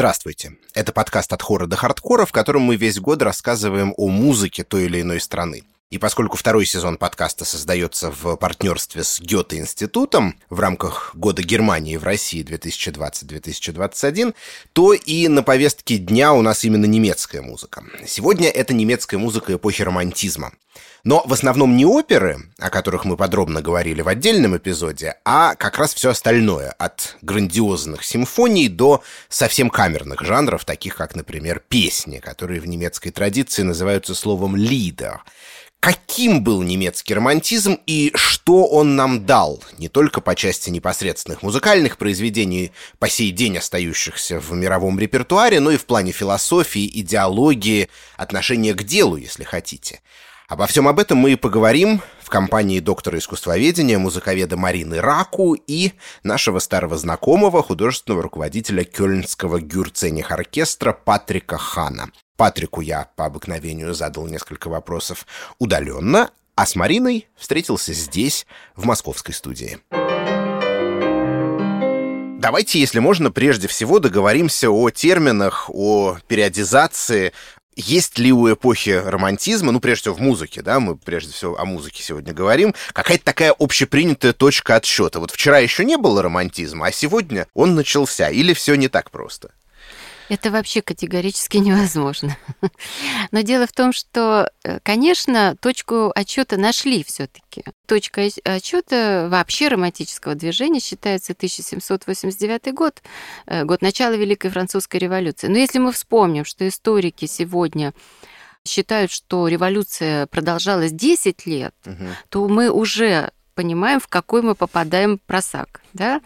Здравствуйте. Это подкаст «От хора до хардкора», в котором мы весь год рассказываем о музыке той или иной страны. И поскольку второй сезон подкаста создается в партнерстве с Гёте-институтом в рамках Года Германии в России 2020-2021, то и на повестке дня у нас именно немецкая музыка. Сегодня это немецкая музыка эпохи романтизма. Но в основном не оперы, о которых мы подробно говорили в отдельном эпизоде, а как раз все остальное, от грандиозных симфоний до совсем камерных жанров, таких как, например, песни, которые в немецкой традиции называются словом «лидер» каким был немецкий романтизм и что он нам дал, не только по части непосредственных музыкальных произведений, по сей день остающихся в мировом репертуаре, но и в плане философии, идеологии, отношения к делу, если хотите. Обо всем об этом мы и поговорим в компании доктора искусствоведения, музыковеда Марины Раку и нашего старого знакомого, художественного руководителя Кёльнского гюрцених оркестра Патрика Хана. Патрику я по обыкновению задал несколько вопросов удаленно, а с Мариной встретился здесь, в московской студии. Давайте, если можно, прежде всего договоримся о терминах, о периодизации. Есть ли у эпохи романтизма, ну, прежде всего, в музыке, да, мы прежде всего о музыке сегодня говорим, какая-то такая общепринятая точка отсчета? Вот вчера еще не было романтизма, а сегодня он начался, или все не так просто? Это вообще категорически невозможно. Но дело в том, что, э, конечно, точку отчета нашли все-таки. Точка отчета вообще романтического движения считается 1789 год, э, год начала Великой Французской революции. Но если мы вспомним, что историки сегодня считают, что революция продолжалась 10 лет, угу. то мы уже понимаем, в какой мы попадаем просак. Да?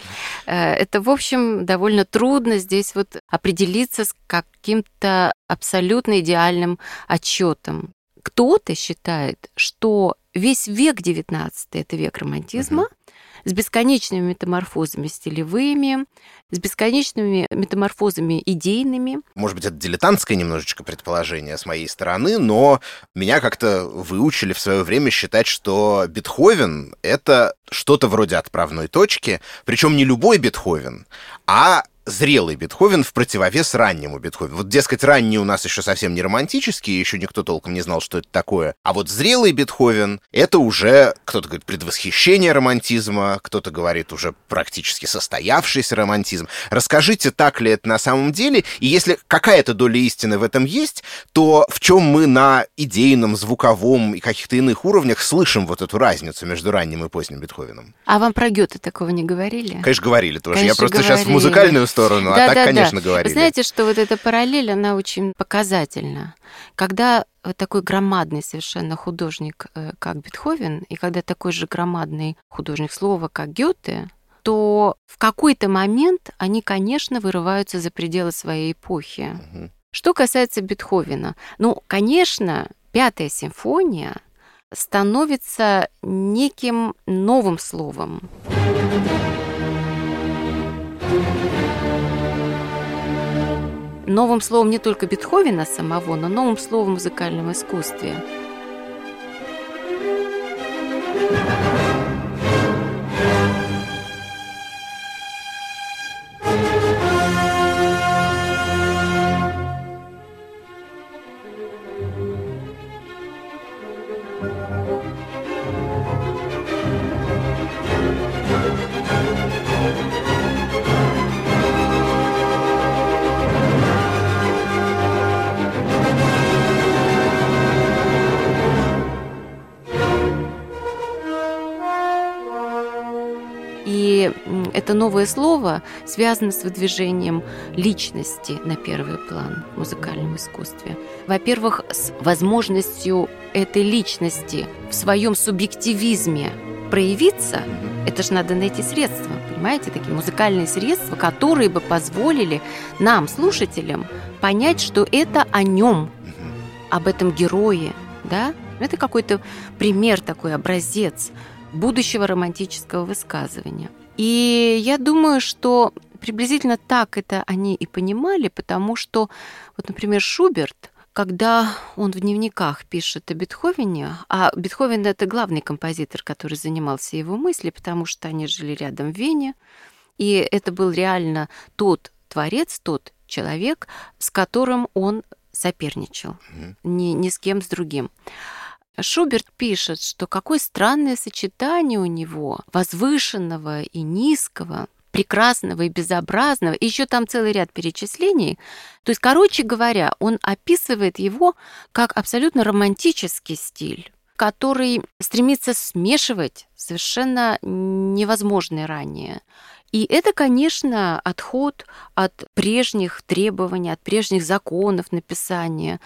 Э, это, в общем, довольно трудно здесь вот определиться с каким-то абсолютно идеальным отчетом. Кто-то считает, что весь век XIX это век романтизма, uh-huh с бесконечными метаморфозами стилевыми, с бесконечными метаморфозами идейными. Может быть, это дилетантское немножечко предположение с моей стороны, но меня как-то выучили в свое время считать, что Бетховен — это что-то вроде отправной точки, причем не любой Бетховен, а зрелый Бетховен в противовес раннему Бетховену. Вот, дескать, ранний у нас еще совсем не романтический, еще никто толком не знал, что это такое. А вот зрелый Бетховен — это уже, кто-то говорит, предвосхищение романтизма, кто-то говорит уже практически состоявшийся романтизм. Расскажите, так ли это на самом деле, и если какая-то доля истины в этом есть, то в чем мы на идейном, звуковом и каких-то иных уровнях слышим вот эту разницу между ранним и поздним Бетховеном? А вам про Гёте такого не говорили? Конечно, говорили тоже. Конечно, Я просто говорили. сейчас в музыкальную сторону, да, а так, да, конечно, да. говорили. знаете, что вот эта параллель, она очень показательна. Когда такой громадный совершенно художник, э, как Бетховен, и когда такой же громадный художник слова, как Гёте, то в какой-то момент они, конечно, вырываются за пределы своей эпохи. Угу. Что касается Бетховена, ну, конечно, пятая симфония становится неким новым словом. Новым словом не только Бетховена самого, но новым словом в музыкальном искусстве. Это новое слово связано с выдвижением личности на первый план в музыкальном искусстве. Во-первых, с возможностью этой личности в своем субъективизме проявиться, это же надо найти средства, понимаете, такие музыкальные средства, которые бы позволили нам, слушателям, понять, что это о нем, об этом герое, да? Это какой-то пример такой, образец будущего романтического высказывания. И я думаю, что приблизительно так это они и понимали, потому что, вот, например, Шуберт, когда он в дневниках пишет о Бетховене, а Бетховен — это главный композитор, который занимался его мыслью, потому что они жили рядом в Вене, и это был реально тот творец, тот человек, с которым он соперничал, mm-hmm. ни, ни с кем с другим. Шуберт пишет, что какое странное сочетание у него возвышенного и низкого, прекрасного и безобразного, и еще там целый ряд перечислений. То есть, короче говоря, он описывает его как абсолютно романтический стиль который стремится смешивать совершенно невозможное ранее. И это, конечно, отход от прежних требований, от прежних законов написания,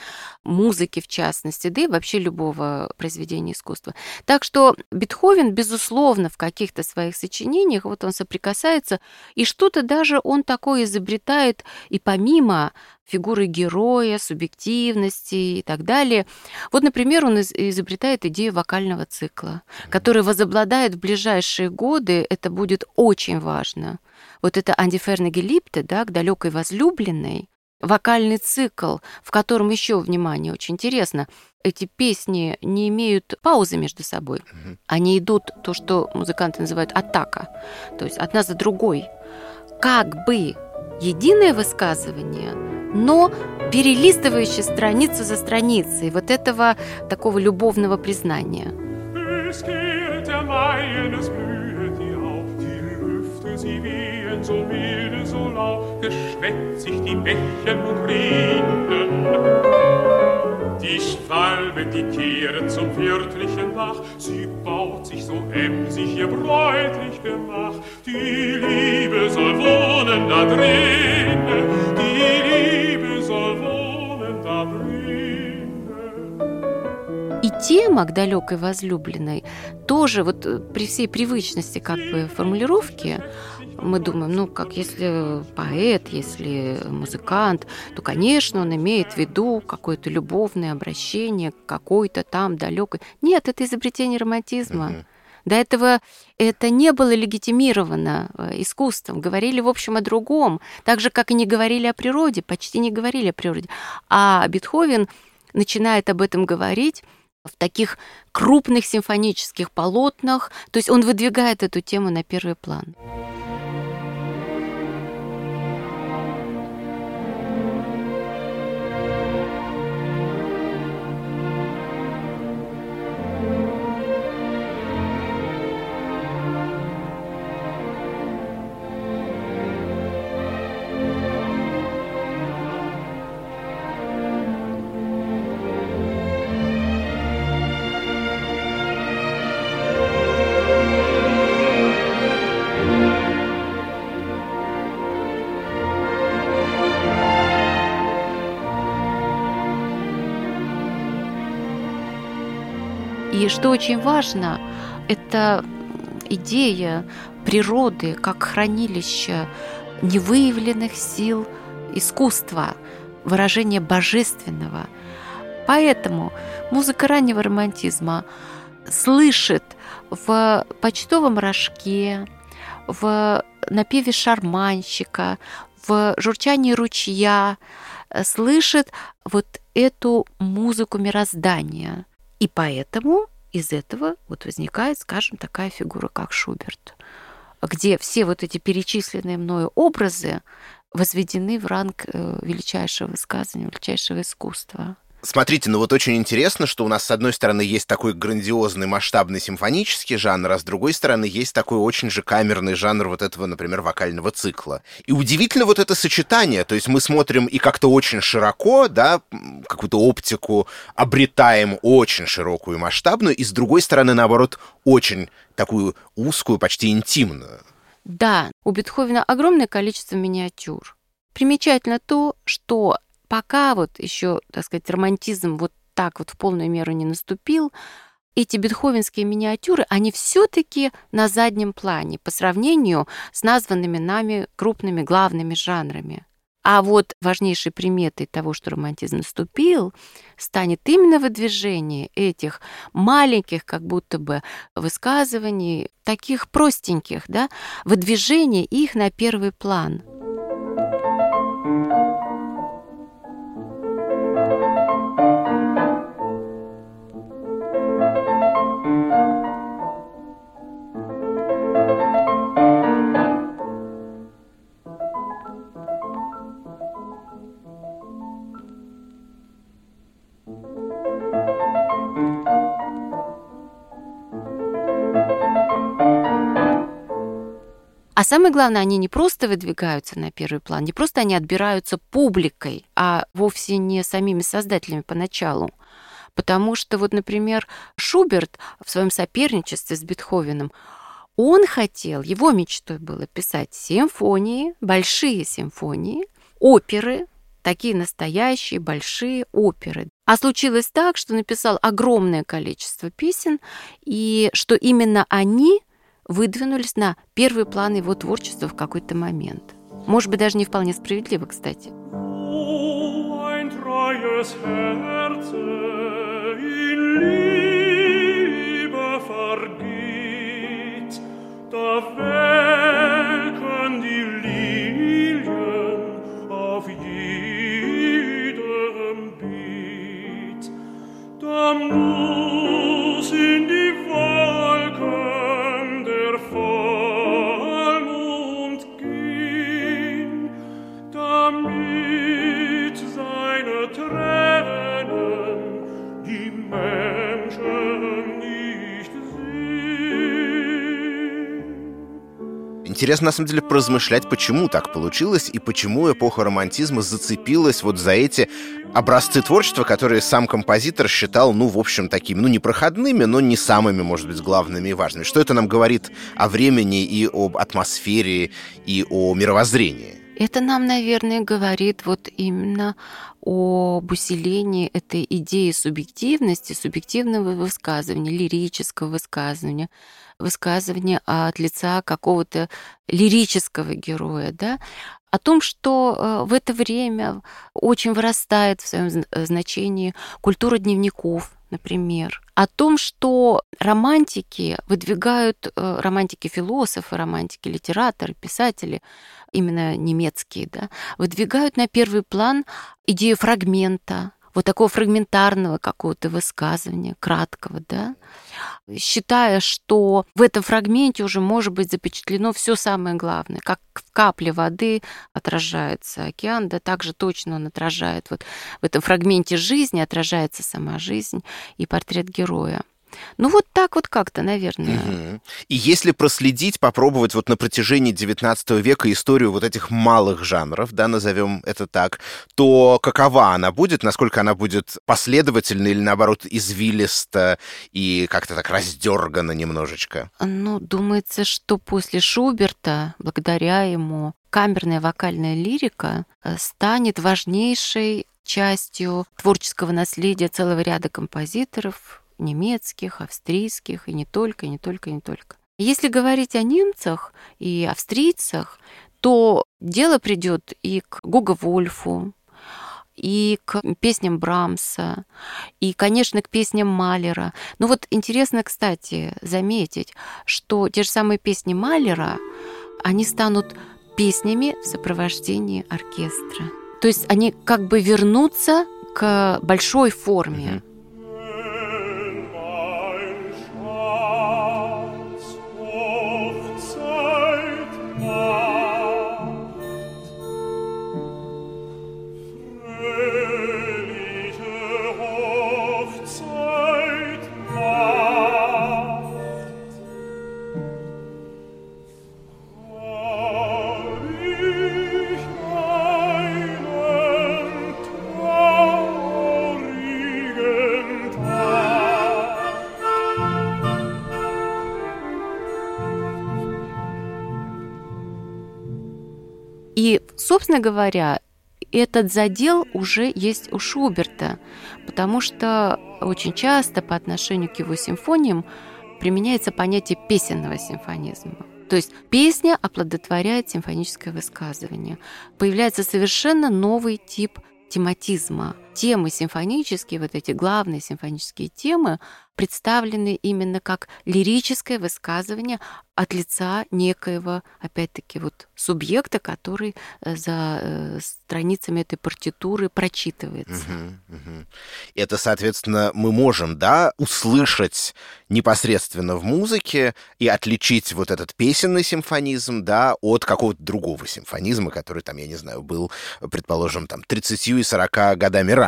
музыки в частности, да и вообще любого произведения искусства. Так что Бетховен, безусловно, в каких-то своих сочинениях, вот он соприкасается, и что-то даже он такое изобретает и помимо фигуры героя, субъективности и так далее. Вот, например, он изобретает идею вокального цикла, который возобладает в ближайшие годы, это будет очень важно. Вот это Андиферна Гелипте, да, к далекой возлюбленной, вокальный цикл, в котором еще, внимание, очень интересно, эти песни не имеют паузы между собой. Они идут, то, что музыканты называют атака, то есть одна за другой. Как бы единое высказывание, но перелистывающее страницу за страницей вот этого такого любовного признания. sie wehen die Bächen und Rinnen. Die Schwalbe, die kehret zum wirtlichen Bach, sie baut sich so emsig ihr bräutlich Gemach. Die Liebe soll wohnen da drinnen, die Liebe soll wohnen da drinnen. И тема к далекой возлюбленной тоже вот при всей привычности как бы формулировки мы думаем, ну, как если поэт, если музыкант, то, конечно, он имеет в виду какое-то любовное обращение к какой-то там далекой. Нет, это изобретение романтизма. Uh-huh. До этого это не было легитимировано э, искусством. Говорили, в общем, о другом. Так же, как и не говорили о природе, почти не говорили о природе. А Бетховен начинает об этом говорить в таких крупных симфонических полотнах. То есть он выдвигает эту тему на первый план. Что очень важно, это идея природы как хранилища невыявленных сил искусства, выражение божественного. Поэтому музыка раннего романтизма слышит в почтовом рожке, в напеве шарманщика, в журчании ручья, слышит вот эту музыку мироздания. И поэтому из этого вот возникает, скажем, такая фигура, как Шуберт, где все вот эти перечисленные мною образы возведены в ранг э, величайшего высказывания, величайшего искусства. Смотрите, ну вот очень интересно, что у нас с одной стороны есть такой грандиозный масштабный симфонический жанр, а с другой стороны есть такой очень же камерный жанр вот этого, например, вокального цикла. И удивительно вот это сочетание, то есть мы смотрим и как-то очень широко, да, какую-то оптику обретаем очень широкую и масштабную, и с другой стороны, наоборот, очень такую узкую, почти интимную. Да, у Бетховена огромное количество миниатюр. Примечательно то, что пока вот еще, так сказать, романтизм вот так вот в полную меру не наступил, эти бетховенские миниатюры, они все-таки на заднем плане по сравнению с названными нами крупными главными жанрами. А вот важнейшей приметой того, что романтизм наступил, станет именно выдвижение этих маленьких как будто бы высказываний, таких простеньких, да, выдвижение их на первый план – А самое главное, они не просто выдвигаются на первый план, не просто они отбираются публикой, а вовсе не самими создателями поначалу. Потому что вот, например, Шуберт в своем соперничестве с Бетховеном, он хотел, его мечтой было писать симфонии, большие симфонии, оперы, такие настоящие большие оперы. А случилось так, что написал огромное количество песен, и что именно они выдвинулись на первый план его творчества в какой-то момент. Может быть, даже не вполне справедливо, кстати. Da Интересно, на самом деле, поразмышлять, почему так получилось и почему эпоха романтизма зацепилась вот за эти образцы творчества, которые сам композитор считал, ну, в общем, такими, ну, непроходными, но не самыми, может быть, главными и важными. Что это нам говорит о времени и об атмосфере и о мировоззрении? Это нам, наверное, говорит вот именно об усилении этой идеи субъективности, субъективного высказывания, лирического высказывания, высказывания от лица какого-то лирического героя, да, о том, что э, в это время очень вырастает в своем значении культура дневников, например, о том, что романтики выдвигают, э, романтики-философы, романтики-литераторы, писатели, именно немецкие, да, выдвигают на первый план идею фрагмента, вот такого фрагментарного какого-то высказывания, краткого, да, считая, что в этом фрагменте уже может быть запечатлено все самое главное, как в капле воды отражается океан, да, также точно он отражает вот в этом фрагменте жизни отражается сама жизнь и портрет героя. Ну вот так вот как-то, наверное. Угу. И если проследить, попробовать вот на протяжении XIX века историю вот этих малых жанров, да, назовем это так, то какова она будет, насколько она будет последовательна или наоборот извилиста и как-то так раздергана немножечко? Ну, думается, что после Шуберта, благодаря ему, камерная вокальная лирика э, станет важнейшей частью творческого наследия целого ряда композиторов, немецких, австрийских, и не только, не только, не только. Если говорить о немцах и австрийцах, то дело придет и к Гуга Вольфу, и к песням Брамса, и, конечно, к песням Малера. Но вот интересно, кстати, заметить, что те же самые песни Малера, они станут песнями в сопровождении оркестра. То есть они как бы вернутся к большой форме. Собственно говоря, этот задел уже есть у Шуберта, потому что очень часто по отношению к его симфониям применяется понятие песенного симфонизма. То есть песня оплодотворяет симфоническое высказывание. Появляется совершенно новый тип тематизма. Темы симфонические, вот эти главные симфонические темы, представлены именно как лирическое высказывание от лица некоего, опять-таки, вот субъекта, который э, за э, страницами этой партитуры прочитывается. Угу, угу. Это, соответственно, мы можем, да, услышать непосредственно в музыке и отличить вот этот песенный симфонизм, да, от какого-то другого симфонизма, который там, я не знаю, был, предположим, там 30 и 40 годами ранее.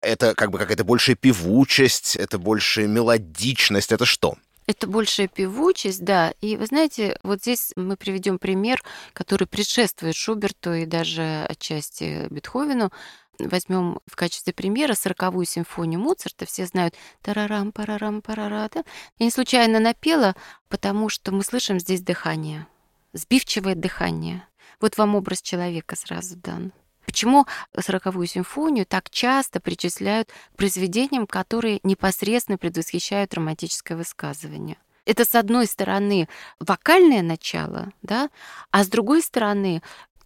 Это как бы какая-то большая певучесть, это большая мелодичность, это что? Это большая певучесть, да. И вы знаете, вот здесь мы приведем пример, который предшествует Шуберту и даже отчасти Бетховену. Возьмем в качестве примера сороковую симфонию Моцарта. Все знают тарарам, парарам, парара. Да? Я не случайно напела, потому что мы слышим здесь дыхание, сбивчивое дыхание. Вот вам образ человека сразу дан. Почему сороковую симфонию так часто причисляют к произведениям, которые непосредственно предвосхищают романтическое высказывание? Это, с одной стороны, вокальное начало, да, а с другой стороны,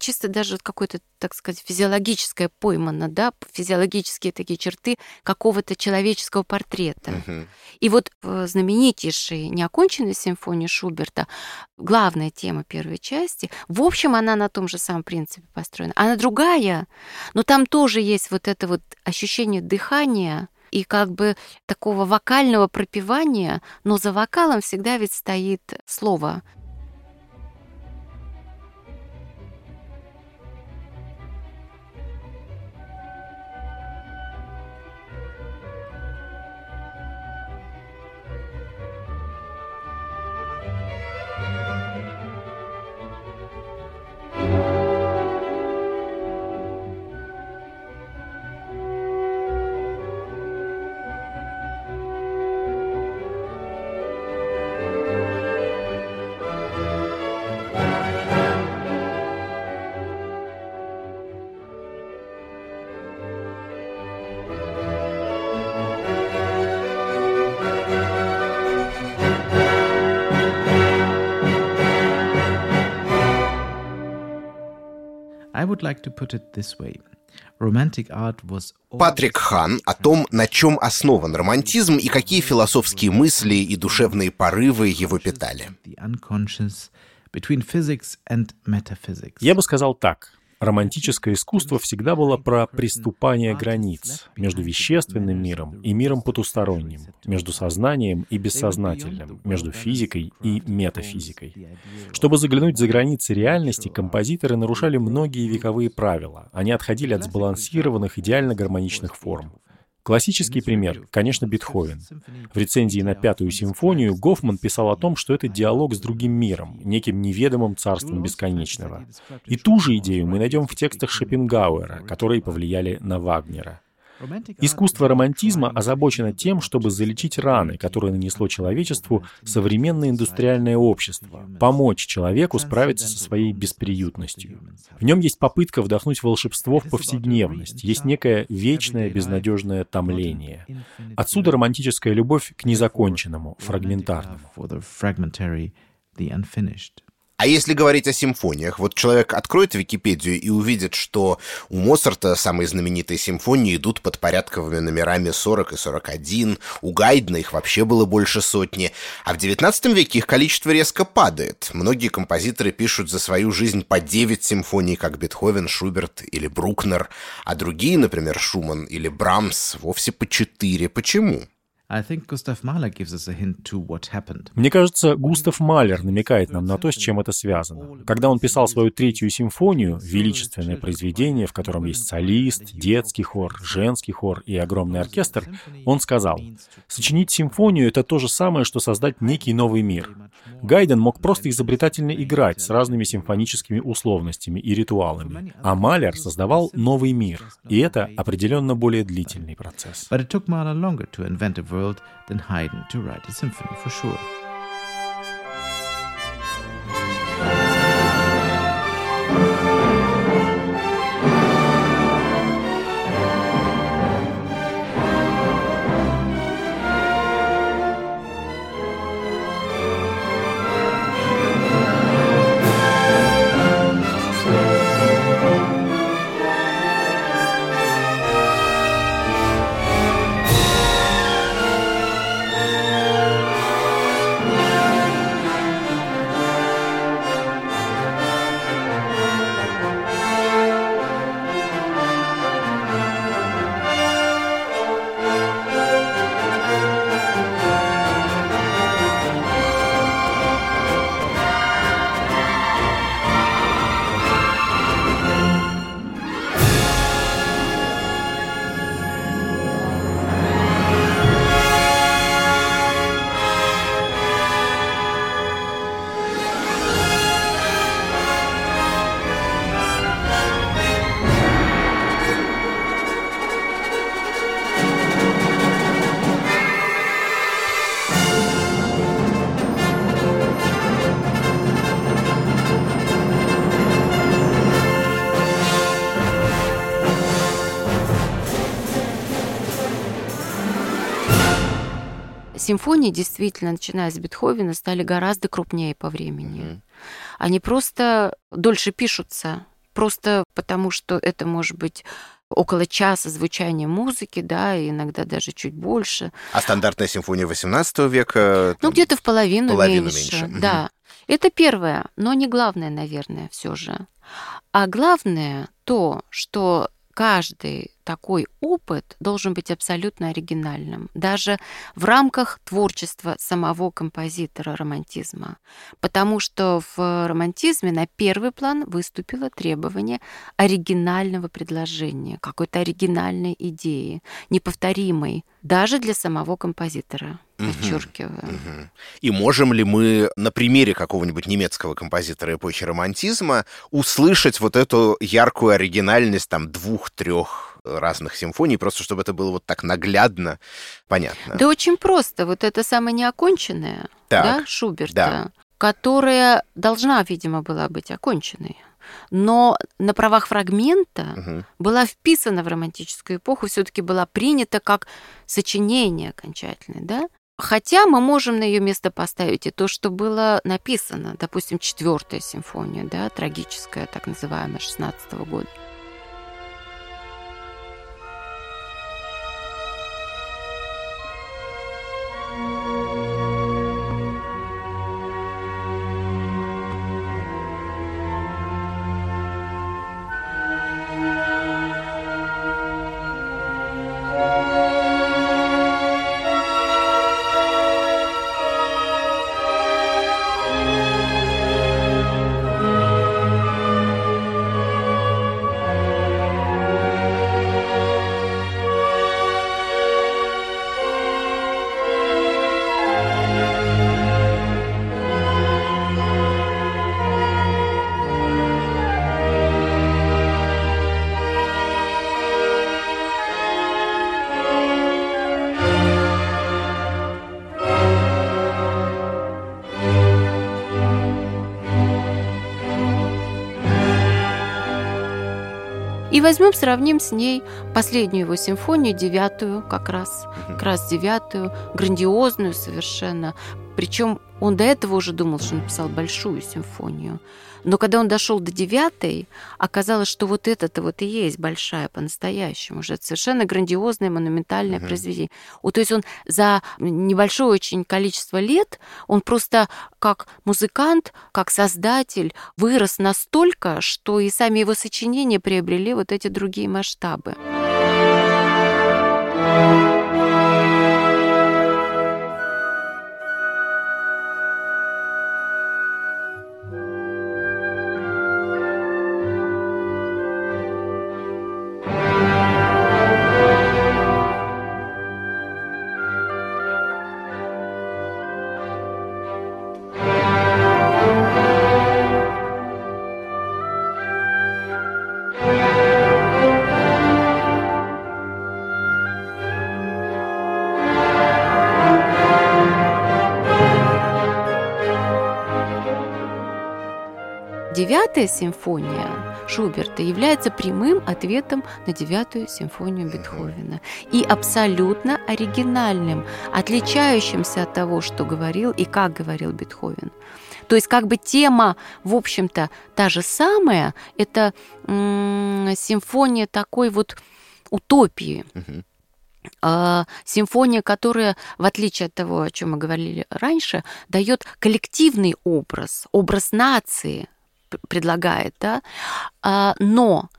чисто даже какое-то, так сказать, физиологическое поймано, да, физиологические такие черты какого-то человеческого портрета. Угу. И вот в знаменитейшей неоконченной симфонии Шуберта главная тема первой части, в общем, она на том же самом принципе построена. Она другая, но там тоже есть вот это вот ощущение дыхания, и как бы такого вокального пропевания, но за вокалом всегда ведь стоит слово, Патрик Хан о том, на чем основан романтизм и какие философские мысли и душевные порывы его питали. Я бы сказал так. Романтическое искусство всегда было про приступание границ между вещественным миром и миром потусторонним, между сознанием и бессознательным, между физикой и метафизикой. Чтобы заглянуть за границы реальности, композиторы нарушали многие вековые правила. Они отходили от сбалансированных, идеально гармоничных форм. Классический пример, конечно, Бетховен. В рецензии на Пятую симфонию Гофман писал о том, что это диалог с другим миром, неким неведомым царством бесконечного. И ту же идею мы найдем в текстах Шопенгауэра, которые повлияли на Вагнера. Искусство романтизма озабочено тем, чтобы залечить раны, которые нанесло человечеству современное индустриальное общество, помочь человеку справиться со своей бесприютностью. В нем есть попытка вдохнуть волшебство в повседневность, есть некое вечное безнадежное томление. Отсюда романтическая любовь к незаконченному, фрагментарному. А если говорить о симфониях, вот человек откроет Википедию и увидит, что у Моцарта самые знаменитые симфонии идут под порядковыми номерами 40 и 41, у Гайдна их вообще было больше сотни, а в XIX веке их количество резко падает. Многие композиторы пишут за свою жизнь по 9 симфоний, как Бетховен, Шуберт или Брукнер, а другие, например, Шуман или Брамс, вовсе по 4. Почему? Мне кажется, Густав Малер намекает нам на то, с чем это связано. Когда он писал свою третью симфонию, величественное произведение, в котором есть солист, детский хор, женский хор и огромный оркестр, он сказал, «Сочинить симфонию — это то же самое, что создать некий новый мир». Гайден мог просто изобретательно играть с разными симфоническими условностями и ритуалами, а Малер создавал новый мир, и это определенно более длительный процесс world than Haydn to write a symphony for sure. Симфонии действительно, начиная с Бетховена, стали гораздо крупнее по времени. Угу. Они просто дольше пишутся, просто потому что это может быть около часа звучания музыки, да, и иногда даже чуть больше. А стандартная симфония XVIII века? Ну, где-то в половину, половину меньше. меньше. Да. Это первое, но не главное, наверное, все же. А главное то, что каждый такой опыт должен быть абсолютно оригинальным, даже в рамках творчества самого композитора романтизма. Потому что в романтизме на первый план выступило требование оригинального предложения, какой-то оригинальной идеи, неповторимой даже для самого композитора подчеркиваю. Угу. И можем ли мы на примере какого-нибудь немецкого композитора эпохи романтизма услышать вот эту яркую оригинальность там двух-трех разных симфоний, просто чтобы это было вот так наглядно понятно? Да очень просто. Вот это самое неоконченное, так, да, Шуберта, да. которая должна, видимо, была быть оконченной но на правах фрагмента угу. была вписана в романтическую эпоху, все-таки была принята как сочинение окончательное, да? Хотя мы можем на ее место поставить и то, что было написано, допустим, четвертая симфония, да, трагическая, так называемая, 16 года. И возьмем, сравним с ней последнюю его симфонию, девятую как раз, как раз девятую, грандиозную совершенно. Причем он до этого уже думал, что написал большую симфонию. Но когда он дошел до девятой, оказалось, что вот это-то вот и есть большая по-настоящему. Уже это совершенно грандиозное, монументальное uh-huh. произведение. Вот, то есть он за небольшое очень количество лет, он просто как музыкант, как создатель вырос настолько, что и сами его сочинения приобрели вот эти другие масштабы. thank you Девятая симфония Шуберта является прямым ответом на девятую симфонию Бетховена и абсолютно оригинальным, отличающимся от того, что говорил и как говорил Бетховен. То есть как бы тема, в общем-то, та же самая, это м- симфония такой вот утопии. Uh-huh. симфония, которая, в отличие от того, о чем мы говорили раньше, дает коллективный образ, образ нации, предлагает, да, а, но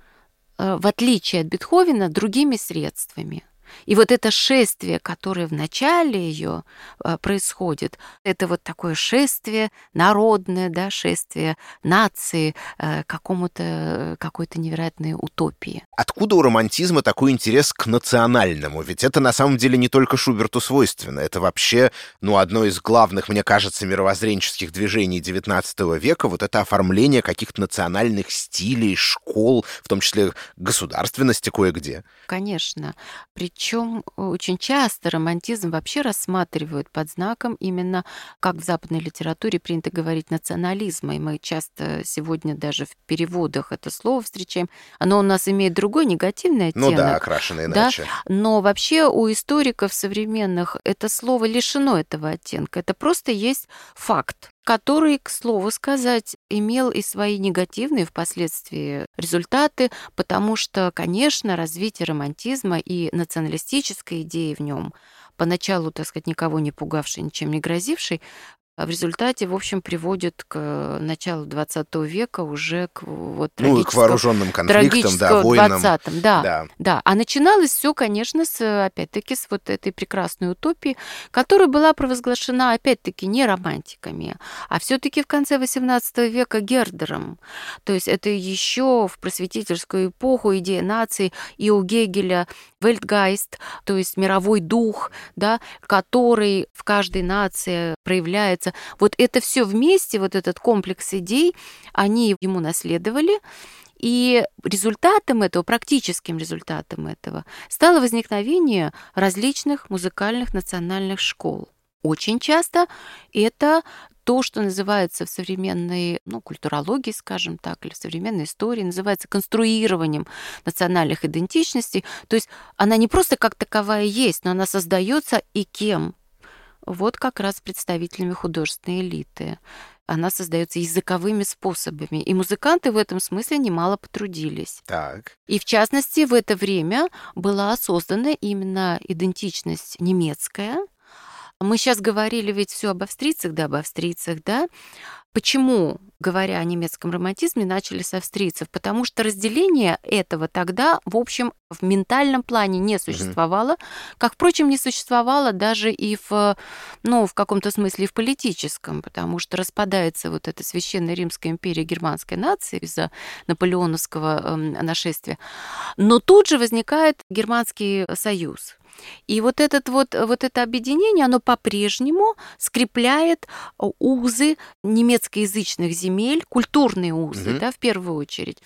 э, в отличие от Бетховена, другими средствами. И вот это шествие, которое в начале ее а, происходит, это вот такое шествие народное, да, шествие нации э, какому-то какой-то невероятной утопии. Откуда у романтизма такой интерес к национальному? Ведь это на самом деле не только Шуберту свойственно. Это вообще, ну, одно из главных, мне кажется, мировоззренческих движений XIX века, вот это оформление каких-то национальных стилей, школ, в том числе государственности кое-где. Конечно. Причем Причем очень часто романтизм вообще рассматривают под знаком именно, как в западной литературе принято говорить, национализма. И мы часто сегодня даже в переводах это слово встречаем. Оно у нас имеет другой негативный оттенок. Ну да, окрашено иначе. Да? Но вообще у историков современных это слово лишено этого оттенка. Это просто есть факт который, к слову сказать, имел и свои негативные впоследствии результаты, потому что, конечно, развитие романтизма и националистической идеи в нем поначалу, так сказать, никого не пугавший, ничем не грозивший, а в результате, в общем, приводит к началу 20 века уже к вот ну, к вооруженным конфликтам, да, войнам. 20 да, да, да. А начиналось все, конечно, с, опять-таки, с вот этой прекрасной утопии, которая была провозглашена, опять-таки, не романтиками, а все-таки в конце 18 века Гердером. То есть это еще в просветительскую эпоху идея нации и у Гегеля Вельтгайст, то есть мировой дух, да, который в каждой нации проявляется получается, вот это все вместе, вот этот комплекс идей, они ему наследовали, и результатом этого, практическим результатом этого, стало возникновение различных музыкальных национальных школ. Очень часто это то, что называется в современной ну, культурологии, скажем так, или в современной истории, называется конструированием национальных идентичностей. То есть она не просто как таковая есть, но она создается и кем? Вот как раз представителями художественной элиты. Она создается языковыми способами. И музыканты в этом смысле немало потрудились. Так. И в частности, в это время была создана именно идентичность немецкая. Мы сейчас говорили ведь все об австрийцах, да, об австрийцах, да. Почему, говоря о немецком романтизме, начали с австрийцев? Потому что разделение этого тогда, в общем, в ментальном плане не существовало, как, впрочем, не существовало даже и в, ну, в каком-то смысле в политическом, потому что распадается вот эта священная Римская империя германской нации из-за наполеоновского э, нашествия. Но тут же возникает Германский союз. И вот, этот вот, вот это объединение, оно по-прежнему скрепляет узы немецкоязычных земель, культурные узы, угу. да, в первую очередь.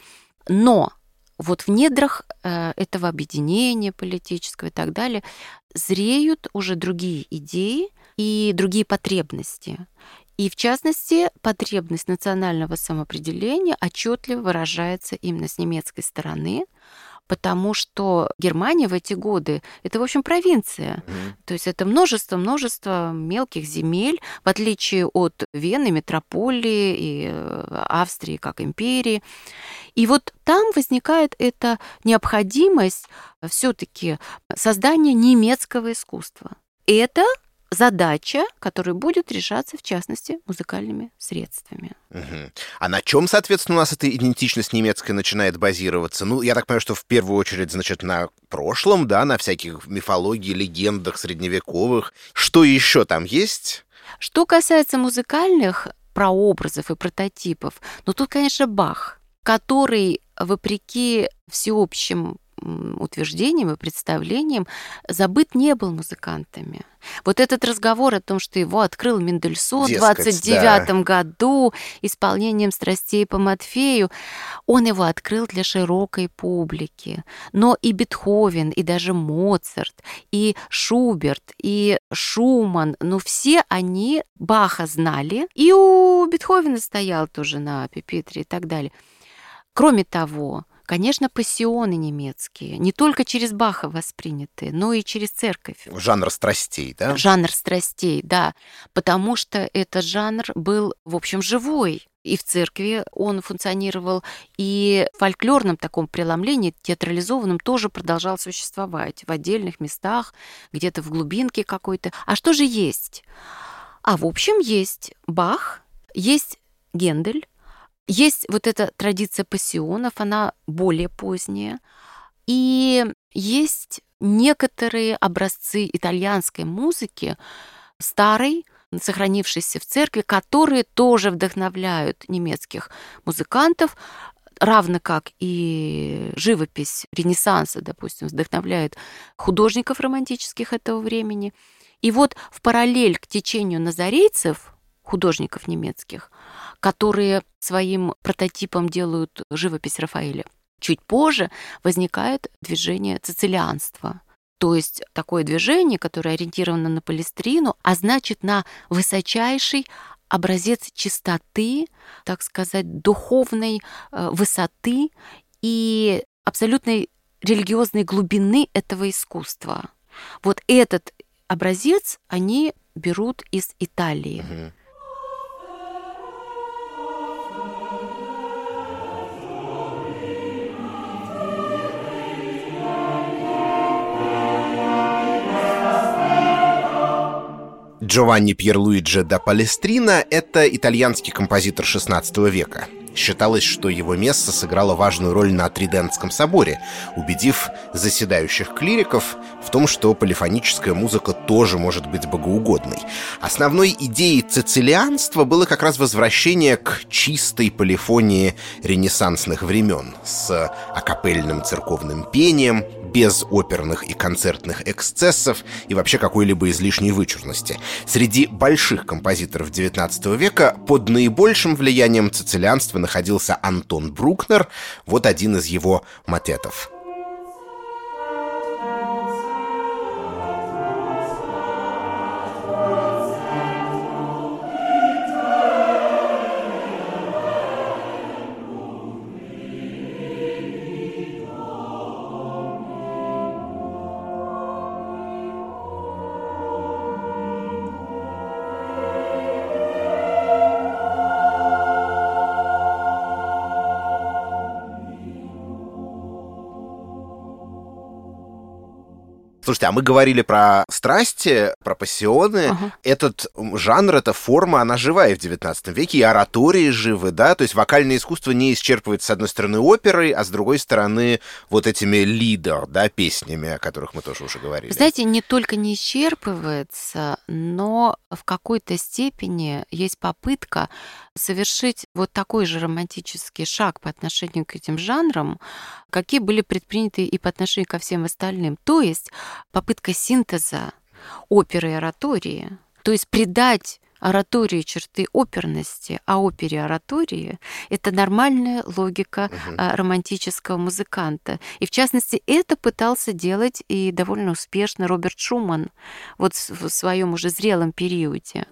Но вот в недрах э, этого объединения политического и так далее зреют уже другие идеи и другие потребности. И в частности, потребность национального самоопределения отчетливо выражается именно с немецкой стороны потому что Германия в эти годы это, в общем, провинция. Mm-hmm. То есть это множество-множество мелких земель, в отличие от Вены, метрополии и э, Австрии как империи. И вот там возникает эта необходимость все-таки создания немецкого искусства. Это задача, которая будет решаться, в частности, музыкальными средствами. Угу. А на чем, соответственно, у нас эта идентичность немецкая начинает базироваться? Ну, я так понимаю, что в первую очередь, значит, на прошлом, да, на всяких мифологии, легендах средневековых. Что еще там есть? Что касается музыкальных прообразов и прототипов, ну тут, конечно, Бах, который, вопреки всеобщим утверждением и представлением забыт не был музыкантами. Вот этот разговор о том, что его открыл Мендельсон в 29 да. году исполнением страстей по Матфею, он его открыл для широкой публики. Но и Бетховен, и даже Моцарт, и Шуберт, и Шуман, ну все они Баха знали. И у Бетховена стоял тоже на пепитре и так далее. Кроме того, Конечно, пассионы немецкие, не только через Баха воспринятые, но и через церковь. Жанр страстей, да? Жанр страстей, да. Потому что этот жанр был, в общем, живой. И в церкви он функционировал, и в фольклорном таком преломлении, театрализованном, тоже продолжал существовать в отдельных местах, где-то в глубинке какой-то. А что же есть? А в общем есть Бах, есть Гендель, есть вот эта традиция пассионов, она более поздняя. И есть некоторые образцы итальянской музыки, старой, сохранившейся в церкви, которые тоже вдохновляют немецких музыкантов, равно как и живопись Ренессанса, допустим, вдохновляет художников романтических этого времени. И вот в параллель к течению назарейцев, художников немецких, которые своим прототипом делают живопись Рафаэля. Чуть позже возникает движение цицилианства, То есть такое движение, которое ориентировано на палестрину, а значит на высочайший образец чистоты, так сказать, духовной э, высоты и абсолютной религиозной глубины этого искусства. Вот этот образец они берут из Италии. Угу. Джованни Пьерлуиджи да Палестрина – это итальянский композитор XVI века. Считалось, что его место сыграло важную роль на Тридентском соборе, убедив заседающих клириков в том, что полифоническая музыка тоже может быть богоугодной. Основной идеей цицилианства было как раз возвращение к чистой полифонии ренессансных времен с акапельным церковным пением, без оперных и концертных эксцессов и вообще какой-либо излишней вычурности. Среди больших композиторов XIX века под наибольшим влиянием цицилианства находился Антон Брукнер, вот один из его матетов. Слушайте, а мы говорили про страсти, про пассионы. Ага. Этот жанр, эта форма, она живая в XIX веке, и оратории живы, да? То есть вокальное искусство не исчерпывается, с одной стороны, оперой, а с другой стороны, вот этими лидер, да, песнями, о которых мы тоже уже говорили. Знаете, не только не исчерпывается, но в какой-то степени есть попытка совершить вот такой же романтический шаг по отношению к этим жанрам, какие были предприняты и по отношению ко всем остальным. То есть попытка синтеза оперы и оратории, то есть придать оратории черты оперности, а опере оратории — это нормальная логика угу. романтического музыканта. И в частности, это пытался делать и довольно успешно Роберт Шуман вот в своем уже зрелом периоде.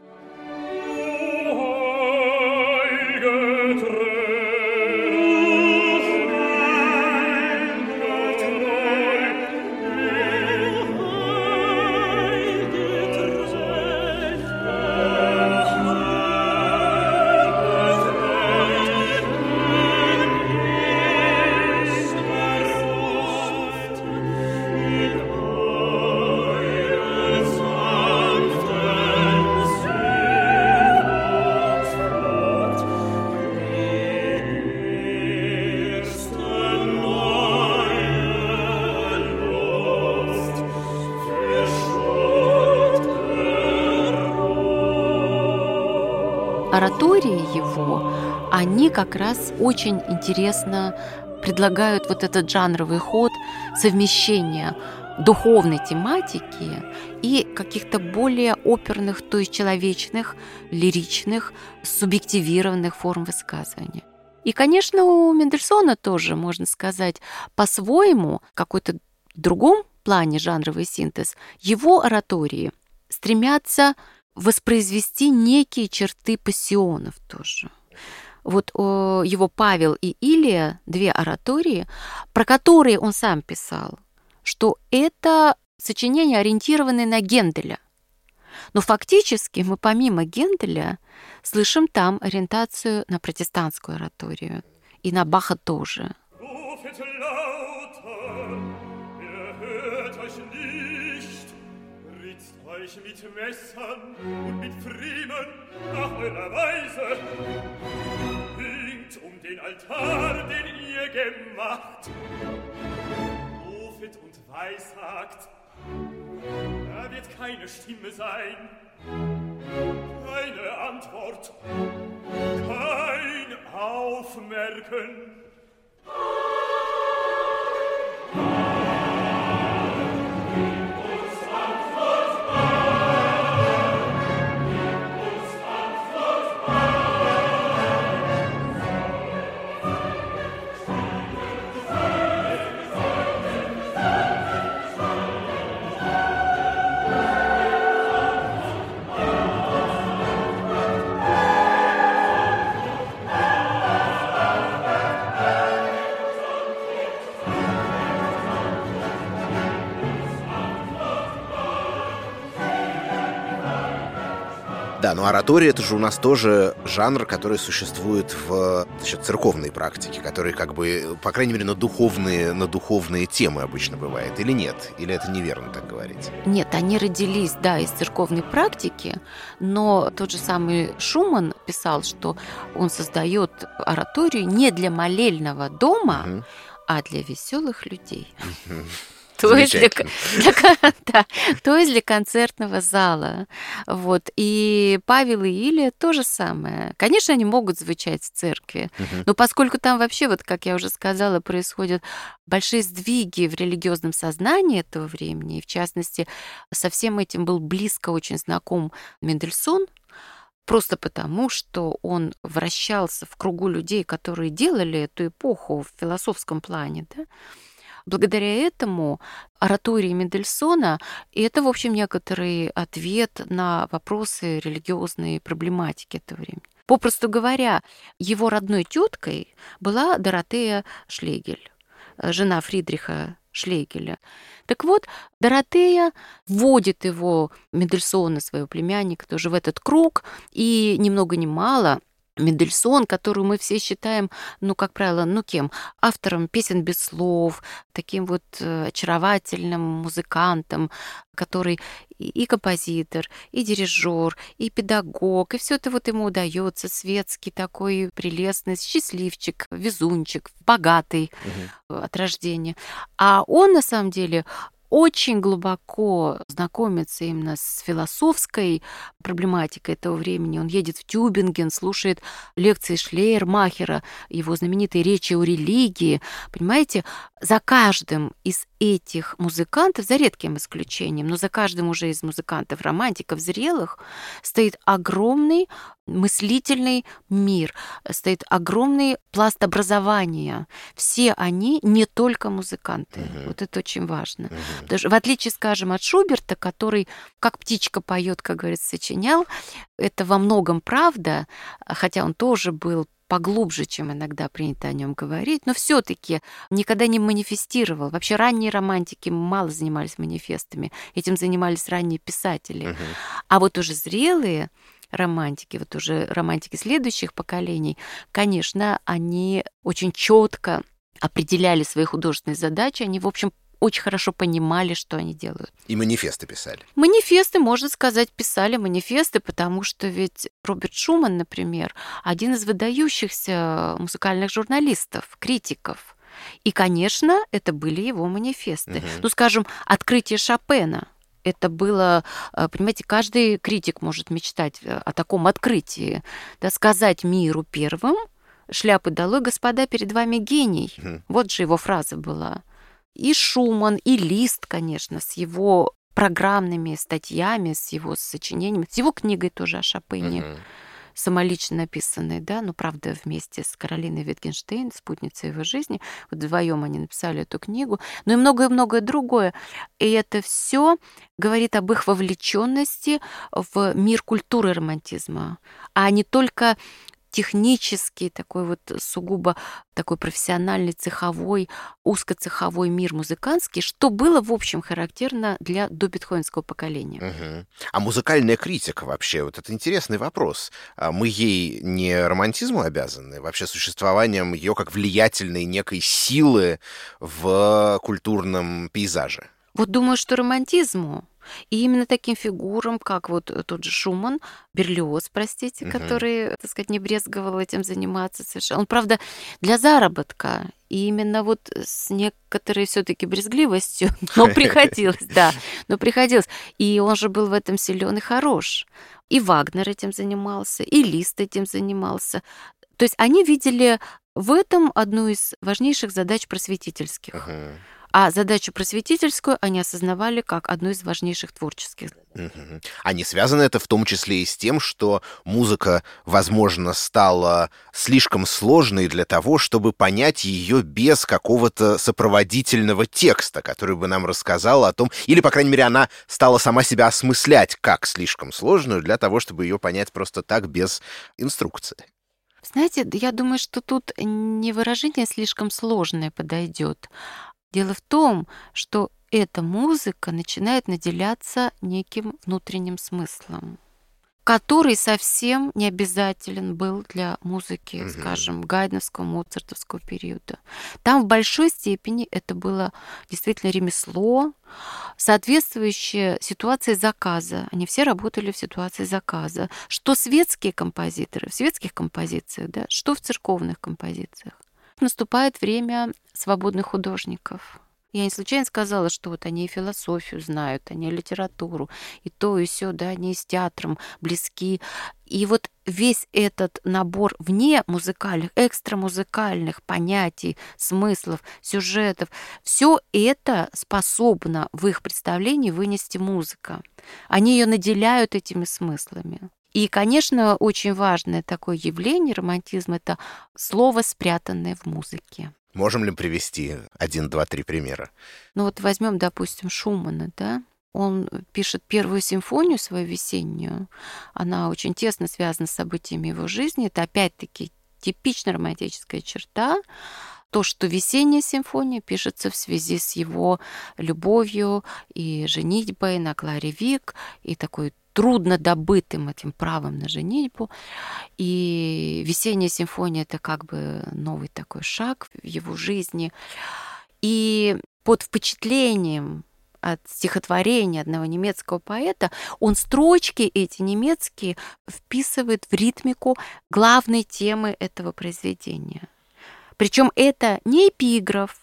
Оратории его, они как раз очень интересно предлагают вот этот жанровый ход совмещения духовной тематики и каких-то более оперных, то есть человечных, лиричных, субъективированных форм высказывания. И, конечно, у Мендельсона тоже, можно сказать, по-своему, какой-то другом плане жанровый синтез, его оратории стремятся воспроизвести некие черты пассионов тоже. Вот его Павел и Илия, две оратории, про которые он сам писал, что это сочинения, ориентированные на Генделя. Но фактически мы помимо Генделя слышим там ориентацию на протестантскую ораторию. И на Баха тоже. Euch mit Messern und mit Friemen nach eurer Weise. Winkt um den Altar, den ihr gemacht. Rufet und weissagt, da wird keine Stimme sein, keine Antwort, kein Aufmerken. Но оратория это же у нас тоже жанр, который существует в значит, церковной практике, который как бы, по крайней мере, на духовные, на духовные темы обычно бывает, или нет? Или это неверно так говорить? Нет, они родились, да, из церковной практики, но тот же самый Шуман писал, что он создает ораторию не для молельного дома, угу. а для веселых людей. Угу то есть, для, для, да, то есть для концертного зала. Вот. И Павел и Илья то же самое. Конечно, они могут звучать в церкви, угу. но поскольку там вообще, вот как я уже сказала, происходят большие сдвиги в религиозном сознании этого времени, и в частности, со всем этим был близко очень знаком Мендельсон, просто потому, что он вращался в кругу людей, которые делали эту эпоху в философском плане, да, Благодаря этому оратории Мендельсона – это, в общем, некоторый ответ на вопросы религиозной проблематики этого времени. Попросту говоря, его родной теткой была Доротея Шлегель, жена Фридриха Шлегеля. Так вот, Доротея вводит его, Мендельсона, своего племянника, тоже в этот круг, и ни много ни мало – Мендельсон, которую мы все считаем, ну, как правило, ну, кем? Автором песен без слов, таким вот э, очаровательным музыкантом, который и композитор, и дирижер, и педагог, и все это вот ему удается, светский такой прелестный, счастливчик, везунчик, богатый угу. от рождения. А он на самом деле очень глубоко знакомится именно с философской проблематикой этого времени. Он едет в Тюбинген, слушает лекции Шлейермахера, его знаменитые речи о религии. Понимаете, за каждым из этих музыкантов, за редким исключением, но за каждым уже из музыкантов, романтиков, зрелых, стоит огромный мыслительный мир, стоит огромный пласт образования. Все они не только музыканты. Угу. Вот это очень важно. Угу. Даже в отличие, скажем, от Шуберта, который как птичка поет, как говорится, сочинял, это во многом правда, хотя он тоже был поглубже, чем иногда принято о нем говорить, но все-таки никогда не манифестировал. Вообще ранние романтики мало занимались манифестами, этим занимались ранние писатели. Uh-huh. А вот уже зрелые романтики, вот уже романтики следующих поколений, конечно, они очень четко определяли свои художественные задачи, они, в общем, очень хорошо понимали, что они делают. И манифесты писали. Манифесты, можно сказать, писали манифесты, потому что ведь Роберт Шуман, например, один из выдающихся музыкальных журналистов, критиков. И, конечно, это были его манифесты. Угу. Ну, скажем, открытие Шопена – это было, э, понимаете, каждый критик может мечтать э, о таком открытии, да, сказать миру первым, шляпы долой, господа, перед вами гений. Mm. Вот же его фраза была и Шуман, и Лист, конечно, с его программными статьями, с его сочинениями, с его книгой тоже о Шопене. Uh-huh самолично написанной, да, ну, правда, вместе с Каролиной Витгенштейн, спутницей его жизни, вот вдвоем они написали эту книгу, но и многое-многое другое. И это все говорит об их вовлеченности в мир культуры романтизма, а не только технический, такой вот сугубо такой профессиональный цеховой, узкоцеховой мир музыкантский, что было, в общем, характерно для добетховенского поколения. Угу. А музыкальная критика вообще, вот это интересный вопрос. А мы ей не романтизму обязаны, вообще существованием ее как влиятельной некой силы в культурном пейзаже? Вот думаю, что романтизму. И именно таким фигурам, как вот тот же Шуман, Берлиоз, простите, угу. который, так сказать, не брезговал этим заниматься совершенно. Он, правда, для заработка и именно вот с некоторой все-таки брезгливостью, но приходилось, да, но приходилось. И он же был в этом силен и хорош. И Вагнер этим занимался, и Лист этим занимался. То есть они видели в этом одну из важнейших задач просветительских. Uh-huh. А задачу просветительскую они осознавали как одну из важнейших творческих. Угу. А не связано это в том числе и с тем, что музыка, возможно, стала слишком сложной для того, чтобы понять ее без какого-то сопроводительного текста, который бы нам рассказал о том, или, по крайней мере, она стала сама себя осмыслять как слишком сложную для того, чтобы ее понять просто так без инструкции. Знаете, я думаю, что тут не выражение слишком сложное подойдет, Дело в том, что эта музыка начинает наделяться неким внутренним смыслом. который совсем не обязателен был для музыки, Мгм. скажем, гайдновского, моцартовского периода. Там в большой степени это было действительно ремесло, соответствующее ситуации заказа. Они все работали в ситуации заказа. Что светские композиторы в светских композициях, да, что в церковных композициях. Наступает время свободных художников. Я не случайно сказала, что вот они и философию знают, они и литературу, и то, и все, да, они и с театром близки. И вот весь этот набор вне музыкальных, экстрамузыкальных понятий, смыслов, сюжетов, все это способно в их представлении вынести музыка. Они ее наделяют этими смыслами. И, конечно, очень важное такое явление романтизма — это слово, спрятанное в музыке. Можем ли привести один, два, три примера? Ну вот возьмем, допустим, Шумана, да? Он пишет первую симфонию свою весеннюю. Она очень тесно связана с событиями его жизни. Это опять-таки типично романтическая черта. То, что весенняя симфония пишется в связи с его любовью и женитьбой на Кларе Вик, и такой трудно добытым этим правом на женитьбу. И весенняя симфония это как бы новый такой шаг в его жизни. И под впечатлением от стихотворения одного немецкого поэта, он строчки эти немецкие вписывает в ритмику главной темы этого произведения. Причем это не эпиграф,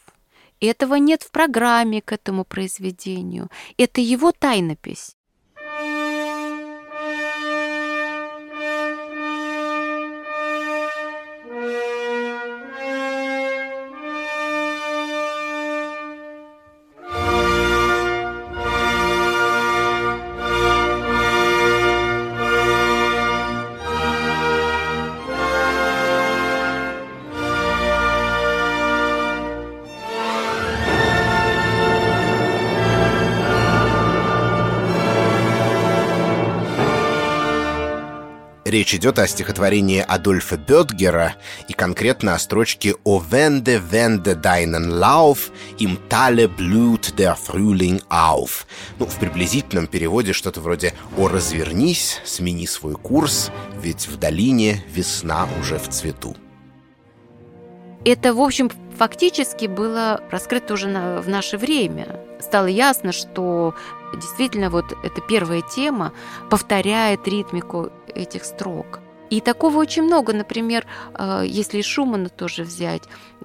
этого нет в программе к этому произведению. Это его тайнопись. Речь идет о стихотворении Адольфа Бетгера и конкретно о строчке «O wende, wende deinen Lauf, im Tale blüht der Frühling auf». Ну, в приблизительном переводе что-то вроде «О, развернись, смени свой курс, ведь в долине весна уже в цвету». Это, в общем, фактически было раскрыто уже на, в наше время. Стало ясно, что действительно вот эта первая тема повторяет ритмику этих строк. И такого очень много. Например, э, если Шумана тоже взять,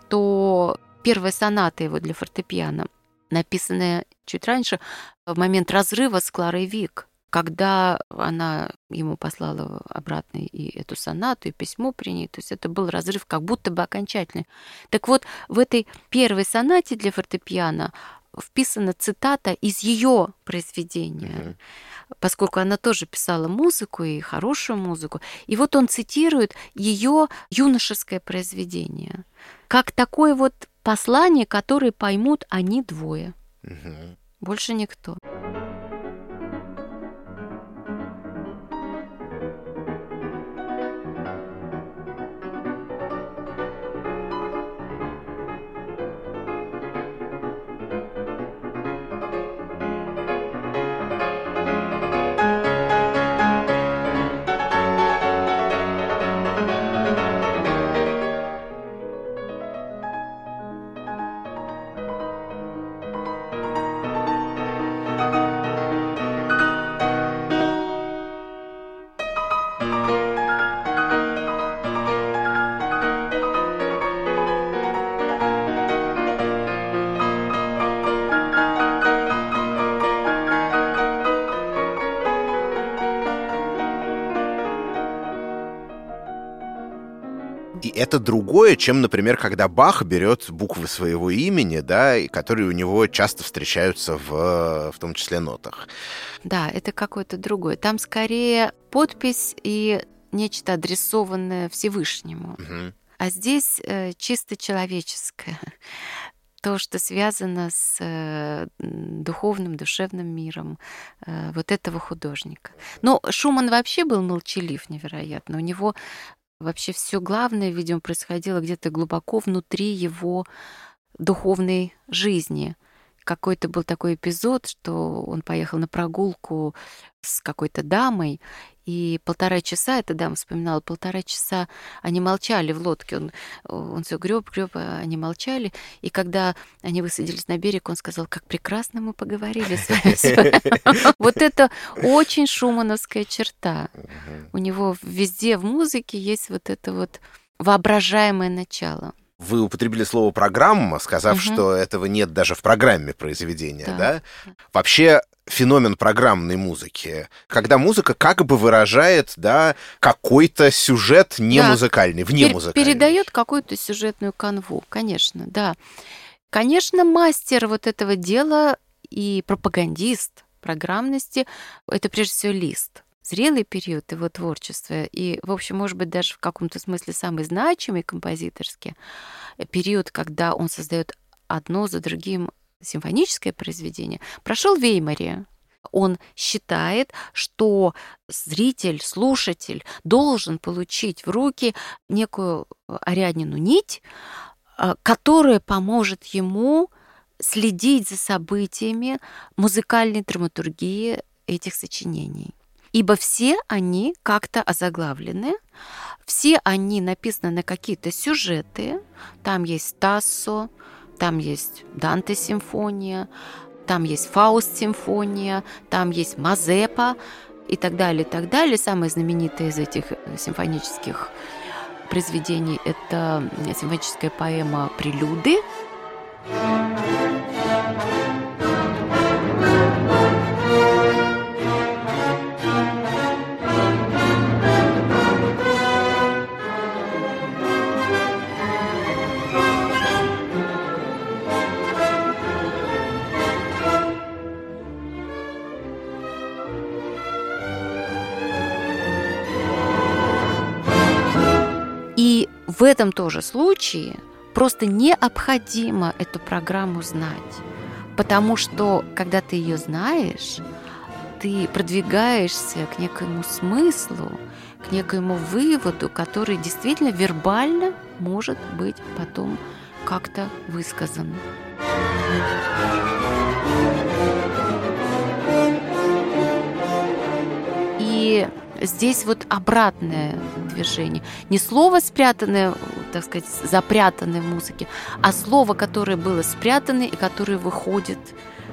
то первая соната его для фортепиано, написанная чуть раньше, в момент разрыва с Кларой Вик, когда она ему послала обратно и эту сонату, и письмо при ней. То есть это был разрыв как будто бы окончательный. Так вот, в этой первой сонате для фортепиано вписана цитата из ее произведения, поскольку она тоже писала музыку и хорошую музыку. И вот он цитирует ее юношеское произведение как такое вот послание, которое поймут они двое. Мгм. Больше никто. Это другое, чем, например, когда Бах берет буквы своего имени, да, и которые у него часто встречаются в, в том числе нотах. Да, это какое-то другое. Там скорее подпись и нечто адресованное Всевышнему. Мгм. А здесь э, чисто человеческое. То, что связано с э, духовным, душевным миром э, вот этого художника. Но Шуман вообще был молчалив невероятно. У него вообще все главное, видимо, происходило где-то глубоко внутри его духовной жизни. Какой-то был такой эпизод, что он поехал на прогулку с какой-то дамой, И полтора часа, эта дама вспоминала, полтора часа они молчали в лодке. Он, он все греб, греб, а они молчали. И когда они высадились на берег, он сказал, как прекрасно мы поговорили с вами. Вот это очень шумановская черта. У него везде в музыке есть вот это вот воображаемое начало. Вы употребили слово программа, сказав, угу. что этого нет даже в программе произведения, да? да? Вообще феномен программной музыки, когда музыка как бы выражает, да, какой-то сюжет не да. музыкальный, вне Пер- музыкальный. Передает какую-то сюжетную канву, конечно, да. Конечно, мастер вот этого дела и пропагандист программности — это прежде всего Лист зрелый период его творчества и, в общем, может быть, даже в каком-то смысле самый значимый композиторский э, период, когда он создает одно за другим симфоническое произведение, прошел в Веймаре. Он считает, что зритель, слушатель должен получить в руки некую Ариаднину нить, э, которая поможет ему следить за событиями музыкальной драматургии этих сочинений ибо все они как-то озаглавлены, все они написаны на какие-то сюжеты. Там есть Тассо, там есть Данте симфония, там есть Фауст симфония, там есть Мазепа и так далее, и так далее. Самое знаменитое из этих э, симфонических произведений – это симфоническая поэма «Прелюды». В этом тоже случае просто необходимо эту программу знать, потому что когда ты ее знаешь, ты продвигаешься к некоему смыслу, к некоему выводу, который действительно вербально может быть потом как-то высказан. И здесь вот обратное движение. Не слово спрятанное, так сказать, запрятанное в музыке, а слово, которое было спрятано и которое выходит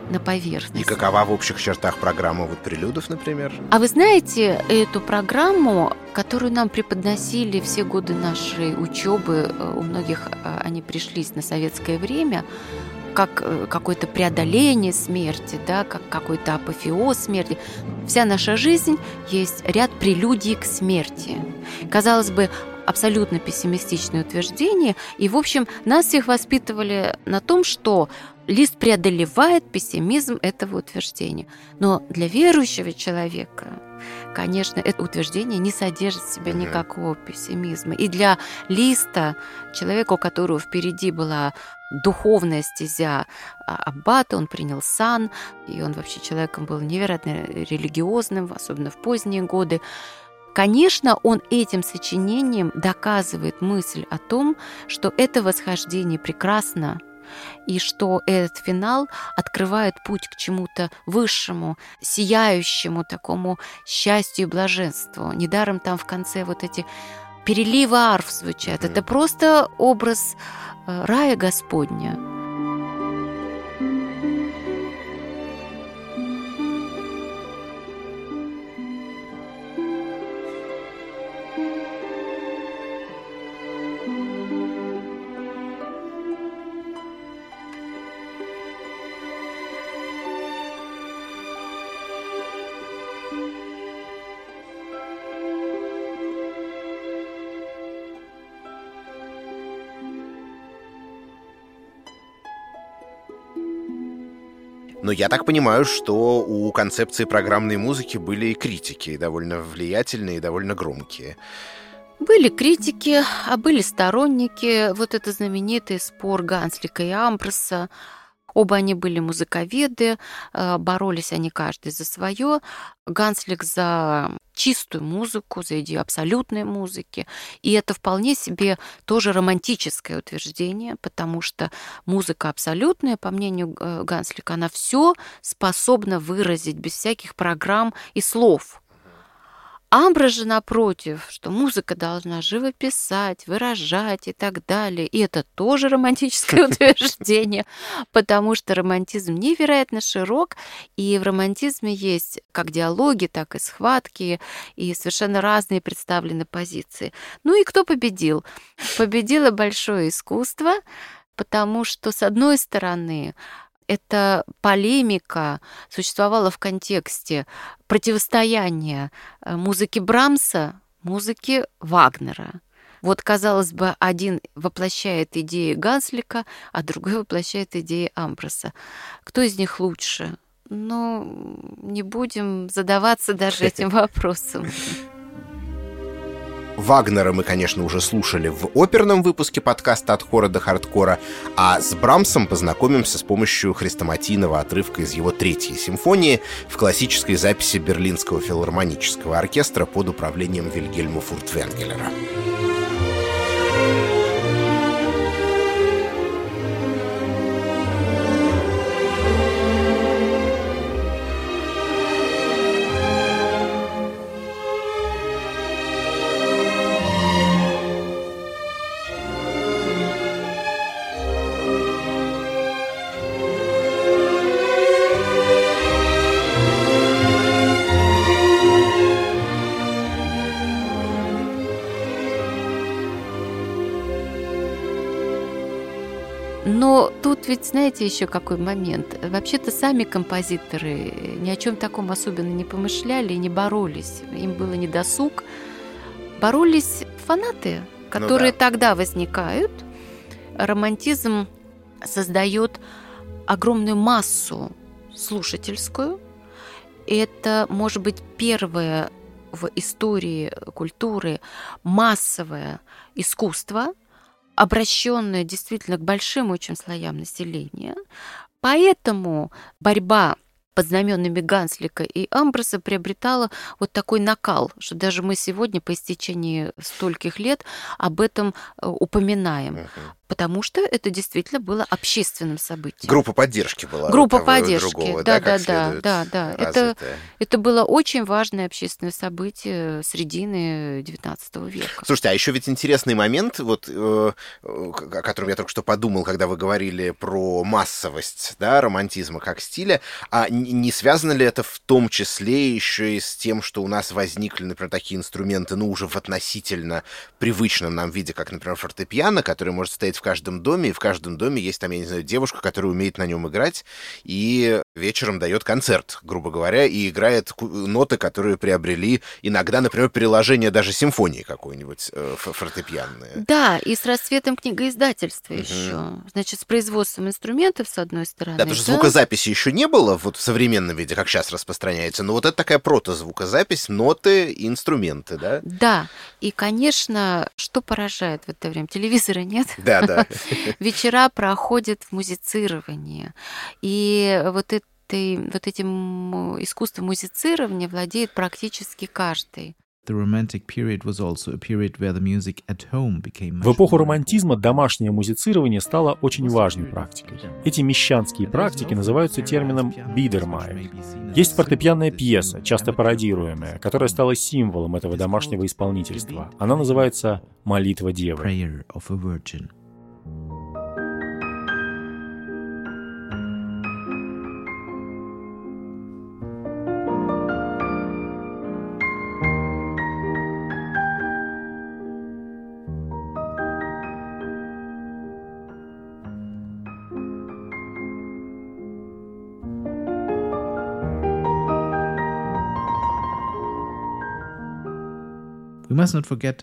на поверхность. И какова в общих чертах программа вот прелюдов, например? А вы знаете эту программу, которую нам преподносили все годы нашей учебы, э, у многих э, они пришлись на советское время, как э, какое-то преодоление смерти, да, как какой-то апофеоз смерти. Вся наша жизнь есть ряд прелюдий к смерти. Казалось бы, абсолютно пессимистичное утверждение. И, в общем, нас всех воспитывали на том, что лист преодолевает пессимизм этого утверждения. Но для верующего человека, конечно, это утверждение не содержит в себе никакого пессимизма. И для листа, человека, у которого впереди была духовная стезя а, аббата, он принял сан, и он вообще человеком был невероятно религиозным, особенно в поздние годы. Конечно, он этим сочинением доказывает мысль о том, что это восхождение прекрасно, и что этот финал открывает путь к чему-то высшему, сияющему такому счастью и блаженству. Недаром там в конце вот эти переливы арф звучат. Это просто образ рая Господня. Но я так понимаю, что у концепции программной музыки были и критики, довольно влиятельные и довольно громкие. Были критики, а были сторонники. Вот это знаменитый спор Ганслика и Амброса Оба они были музыковеды, э, боролись они каждый за свое. Ганслик за чистую музыку, за идею абсолютной музыки. И это вполне себе тоже романтическое утверждение, потому что музыка абсолютная, по мнению э, Ганслика, она все способна выразить без всяких программ и слов. Амбра же, напротив, что музыка должна живописать, выражать и так далее. И это тоже романтическое утверждение, потому что романтизм невероятно широк, и в романтизме есть как диалоги, так и схватки, и совершенно разные представлены позиции. Ну и кто победил? Победило большое искусство, потому что, с одной стороны, эта полемика существовала в контексте противостояния э, музыки Брамса, музыки Вагнера. Вот, казалось бы, один воплощает идеи Ганслика, а другой воплощает идеи Амброса. Кто из них лучше? Ну, не будем задаваться даже этим вопросом. Вагнера мы, конечно, уже слушали в оперном выпуске подкаста «От хора до хардкора», а с Брамсом познакомимся с помощью хрестоматийного отрывка из его третьей симфонии в классической записи Берлинского филармонического оркестра под управлением Вильгельма Фуртвенгелера. Ведь знаете еще какой момент? Вообще-то сами композиторы ни о чем таком особенно не помышляли и не боролись. Им было не досуг. Боролись фанаты, которые ну, да. тогда возникают. Романтизм создает огромную массу слушательскую. Это может быть первое в истории культуры массовое искусство – обращенная действительно к большим очень слоям населения. Поэтому борьба под знаменами Ганслика и Амброса приобретала вот такой накал, что даже мы сегодня по истечении стольких лет об этом э, упоминаем. Угу потому что это действительно было общественным событием. Группа поддержки была. Группа поддержки, другого, да, да, да, да, да. Это, это было очень важное общественное событие средины XIX века. Слушайте, а еще ведь интересный момент, вот, э, о котором я только что подумал, когда вы говорили про массовость, да, романтизма как стиля, а не связано ли это в том числе еще и с тем, что у нас возникли, например, такие инструменты, ну, уже в относительно привычном нам виде, как, например, фортепиано, который может стоять в каждом доме, и в каждом доме есть там, я не знаю, девушка, которая умеет на нем играть, и вечером дает концерт, грубо говоря, и играет ноты, которые приобрели иногда, например, переложение даже симфонии какой-нибудь э, фортепианной. Да, и с расцветом книгоиздательства угу. еще. Значит, с производством инструментов, с одной стороны. Да, потому что да? звукозаписи еще не было вот в современном виде, как сейчас распространяется, но вот это такая протозвукозапись, ноты и инструменты, да? Да, и, конечно, что поражает в это время? Телевизора нет. Да, да. Вечера проходят в музицировании. И вот этой, вот этим искусством музицирования владеет практически каждый. В эпоху романтизма домашнее музицирование стало очень важной практикой. Эти мещанские практики называются термином «бидермайер». Есть фортепианная пьеса, часто пародируемая, которая стала символом этого домашнего исполнительства. Она называется «Молитва Девы».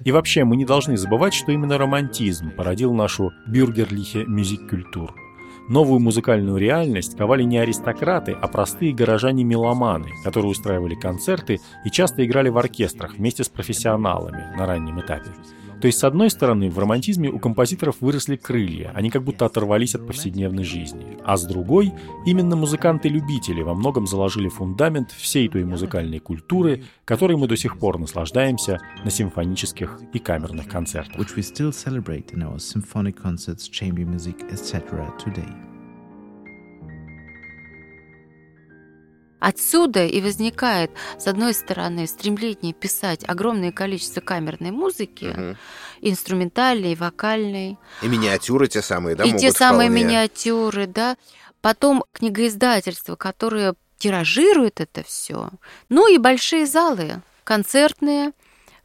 И вообще, мы не должны забывать, что именно романтизм породил нашу бюргерлихе мюзик-культур. Новую музыкальную реальность ковали не аристократы, а простые горожане-меломаны, которые устраивали концерты и часто играли в оркестрах вместе с профессионалами на раннем этапе. То есть, с одной стороны, в романтизме у композиторов выросли крылья, они как будто оторвались от повседневной жизни. А с другой, именно музыканты-любители во многом заложили фундамент всей той музыкальной культуры, которой мы до сих пор наслаждаемся на симфонических и камерных концертах. Отсюда и возникает, с одной стороны, стремление писать огромное количество камерной музыки, угу. инструментальной, вокальной. И миниатюры те самые, да, И те самые вполне... миниатюры, да. Потом книгоиздательства, которые тиражируют это все. Ну и большие залы, концертные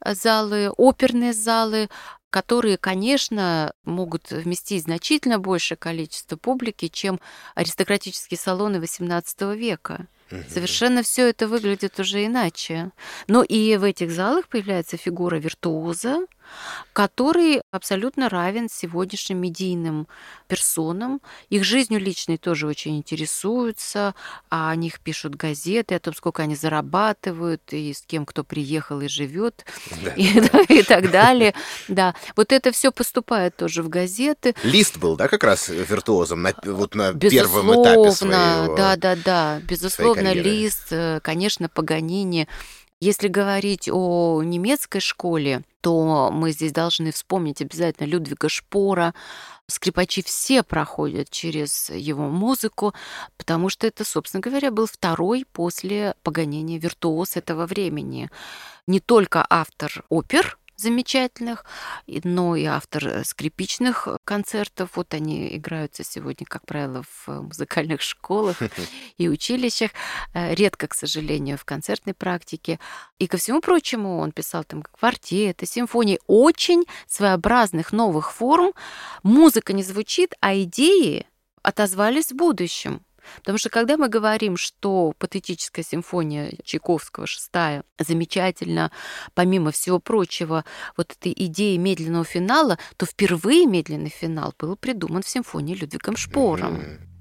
залы, оперные залы, которые, конечно, могут вместить значительно большее количество публики, чем аристократические салоны XVIII века. Совершенно все это выглядит уже иначе. Но и в этих залах появляется фигура виртуоза, который абсолютно равен сегодняшним медийным персонам. Их жизнью личной тоже очень интересуются, а о них пишут газеты, о том, сколько они зарабатывают, и с кем кто приехал и живет, да. и, и так далее. Да, вот это все поступает тоже в газеты. Лист был, да, как раз виртуозом на, вот на первом этапе своего. Да, да, да, безусловно, Лист, э, конечно, Паганини если говорить о немецкой школе, то мы здесь должны вспомнить обязательно Людвига Шпора. Скрипачи все проходят через его музыку, потому что это, собственно говоря, был второй после Паганини виртуоз этого времени. Не только автор опер, замечательных, но и автор э, скрипичных концертов. Вот они играются сегодня, как правило, в музыкальных школах и училищах. Э, редко, к сожалению, в концертной практике. И ко всему прочему, он писал там квартеты, симфонии, очень своеобразных новых форм. Музыка не звучит, а идеи отозвались в будущем. Потому что когда мы говорим, что патетическая симфония Чайковского шестая замечательно, помимо всего прочего, вот этой идеи медленного финала, то впервые медленный финал был придуман в симфонии Людвигом Шпором. Mm-hmm.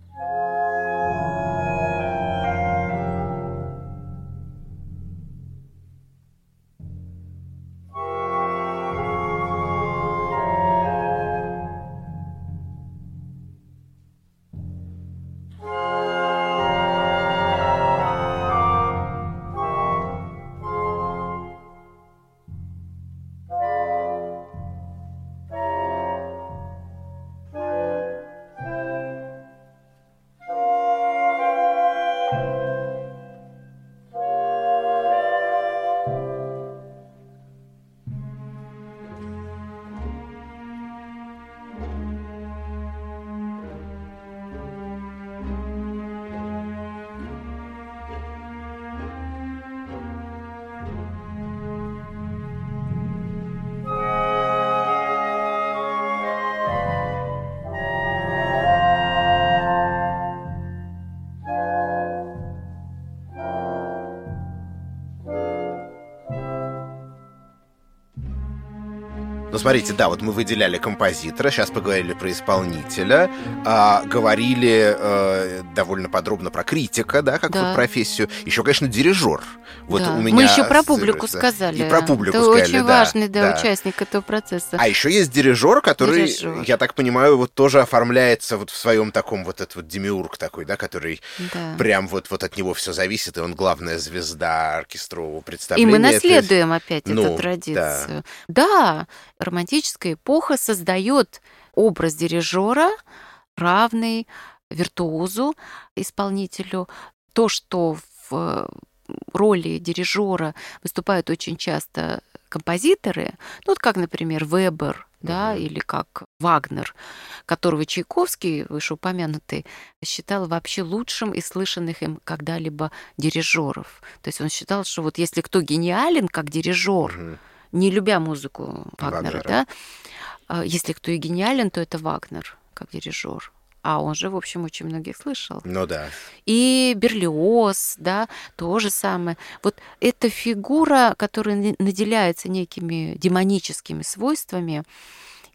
Смотрите, да, вот мы выделяли композитора, сейчас поговорили про исполнителя, а, говорили э, довольно подробно про критика, да, как да. вот профессию. Еще, конечно, дирижер. Вот да. у меня мы еще про публику сказали. И про публику Это сказали, очень да, важный, да, да, участник этого процесса. А еще есть дирижер, который, дирижер. я так понимаю, вот тоже оформляется вот в своем таком вот этот вот демиург такой, да, который да. прям вот вот от него все зависит, и он главная звезда оркестрового представления. И мы наследуем Это... опять ну, эту традицию. Да. да, романтическая эпоха создает образ дирижера, равный виртуозу, исполнителю. То, что в роли дирижера выступают очень часто композиторы, ну, вот как, например, Вебер, да, uh-huh. или как Вагнер, которого Чайковский, вышеупомянутый, считал вообще лучшим из слышанных им когда-либо дирижеров. То есть он считал, что вот если кто гениален как дирижер, uh-huh не любя музыку Вагнера, Вагнера. да, а, если кто и гениален, то это Вагнер как дирижер. А он же, в общем, очень многих слышал. Ну да. И Берлиоз, да, то же самое. Вот эта фигура, которая наделяется некими демоническими свойствами,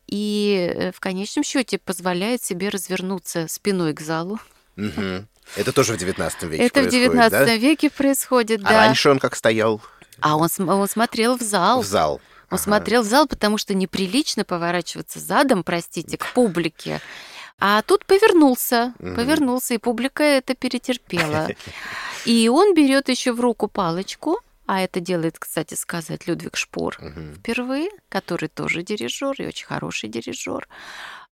и э, в конечном счете позволяет себе развернуться спиной к залу. Угу. Это тоже в 19 веке Это в 19 да? веке происходит, а да. А раньше он как стоял? А он, он смотрел в зал. В зал. Он ага. смотрел в зал, потому что неприлично поворачиваться задом, простите, к публике. А тут повернулся, угу. повернулся, и публика это перетерпела. И он берет еще в руку палочку, а это делает, кстати сказать, Людвиг Шпор угу. впервые, который тоже дирижер и очень хороший дирижер.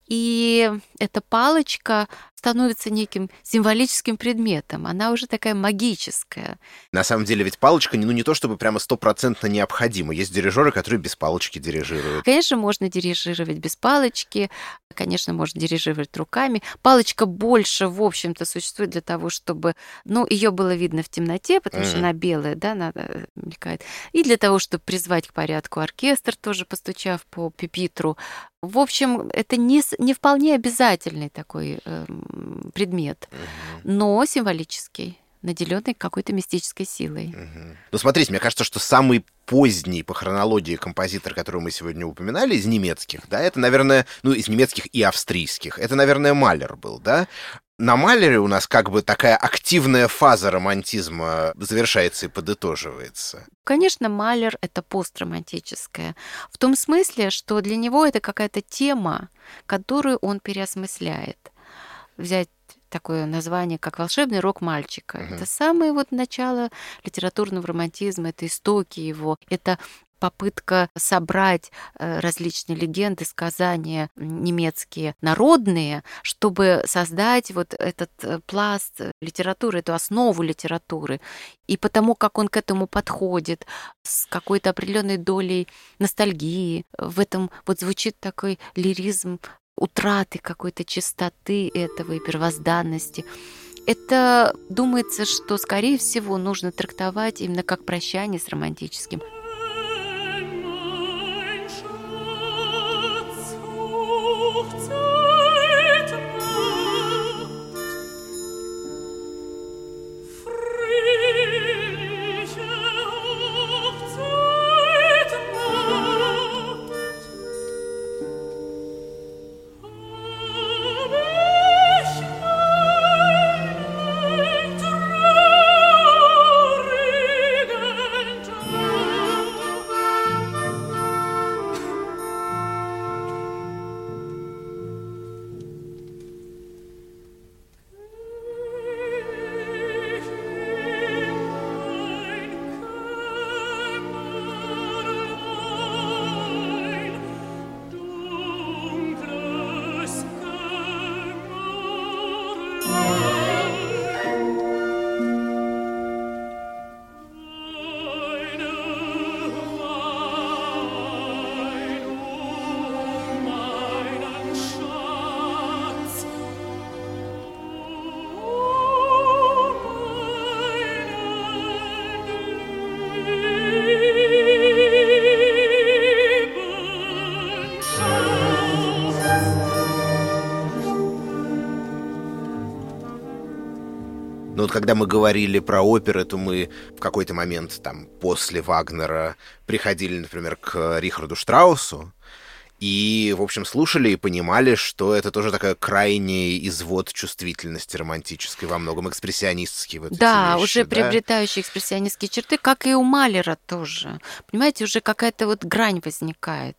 И эта палочка становится неким символическим предметом, она уже такая магическая. На самом деле ведь палочка ну, не то чтобы прямо стопроцентно необходима. Есть дирижеры, которые без палочки дирижируют. Конечно, можно дирижировать без палочки, конечно, можно дирижировать руками. Палочка больше, в общем-то, существует для того, чтобы, ну, ее было видно в темноте, потому mm-hmm. что она белая, да, она э, мелькает. И для того, чтобы призвать к порядку оркестр, тоже постучав по пипитру. В общем, это не, не вполне обязательный такой э, предмет, но символический наделенный какой-то мистической силой. Угу. Ну, смотрите, мне кажется, что самый поздний по хронологии композитор, которого мы сегодня упоминали, из немецких, да, это, наверное, ну, из немецких и австрийских, это, наверное, Малер был, да? На Малере у нас как бы такая активная фаза романтизма завершается и подытоживается. Конечно, Малер — это постромантическое. В том смысле, что для него это какая-то тема, которую он переосмысляет. Взять такое название, как «Волшебный рок мальчика». Uh-huh. Это самое вот начало литературного романтизма, это истоки его, это попытка собрать э, различные легенды, сказания немецкие, народные, чтобы создать вот этот э, пласт литературы, эту основу литературы. И потому, как он к этому подходит, с какой-то определенной долей ностальгии, в этом вот звучит такой лиризм утраты какой-то чистоты этого и первозданности. Это думается, что, скорее всего, нужно трактовать именно как прощание с романтическим. Вот когда мы говорили про оперы, то мы в какой-то момент там после Вагнера приходили, например, к Рихарду Штраусу, и, в общем, слушали и понимали, что это тоже такая крайний извод чувствительности романтической, во многом экспрессионистский. Вот да, вещи, уже да? приобретающие экспрессионистские черты, как и у Малера тоже. Понимаете, уже какая-то вот грань возникает.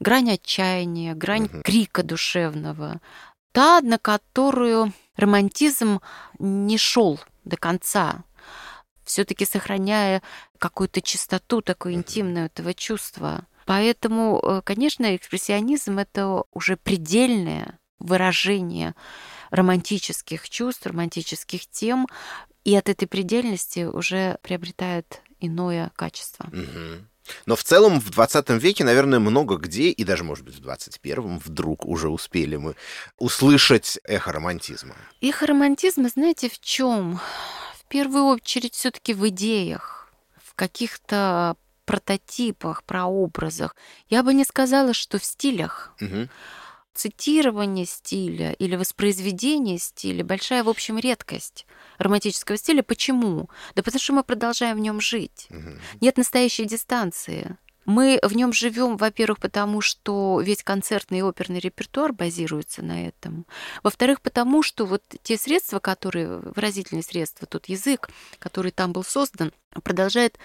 Грань отчаяния, грань угу. крика душевного. Та, на которую романтизм не шел до конца, все-таки сохраняя какую-то чистоту такую интимную этого чувства. Поэтому, э, конечно, экспрессионизм это уже предельное выражение романтических чувств, романтических тем, и от этой предельности уже приобретает иное качество. Угу. Но в целом в 20 веке, наверное, много где, и даже, может быть, в 21-м вдруг уже успели мы услышать эхо романтизма. Эхо романтизма, знаете, в чем? В первую очередь все-таки в идеях, в каких-то прототипах, прообразах. Я бы не сказала, что в стилях. Угу цитирование стиля или воспроизведение стиля большая, в общем, редкость романтического стиля. Почему? Да потому что мы продолжаем в нем жить. Угу. Нет настоящей дистанции. Мы в нем живем, во-первых, потому что весь концертный и оперный репертуар базируется на этом. Во-вторых, потому что вот те средства, которые, выразительные средства, тот язык, который там был создан, продолжает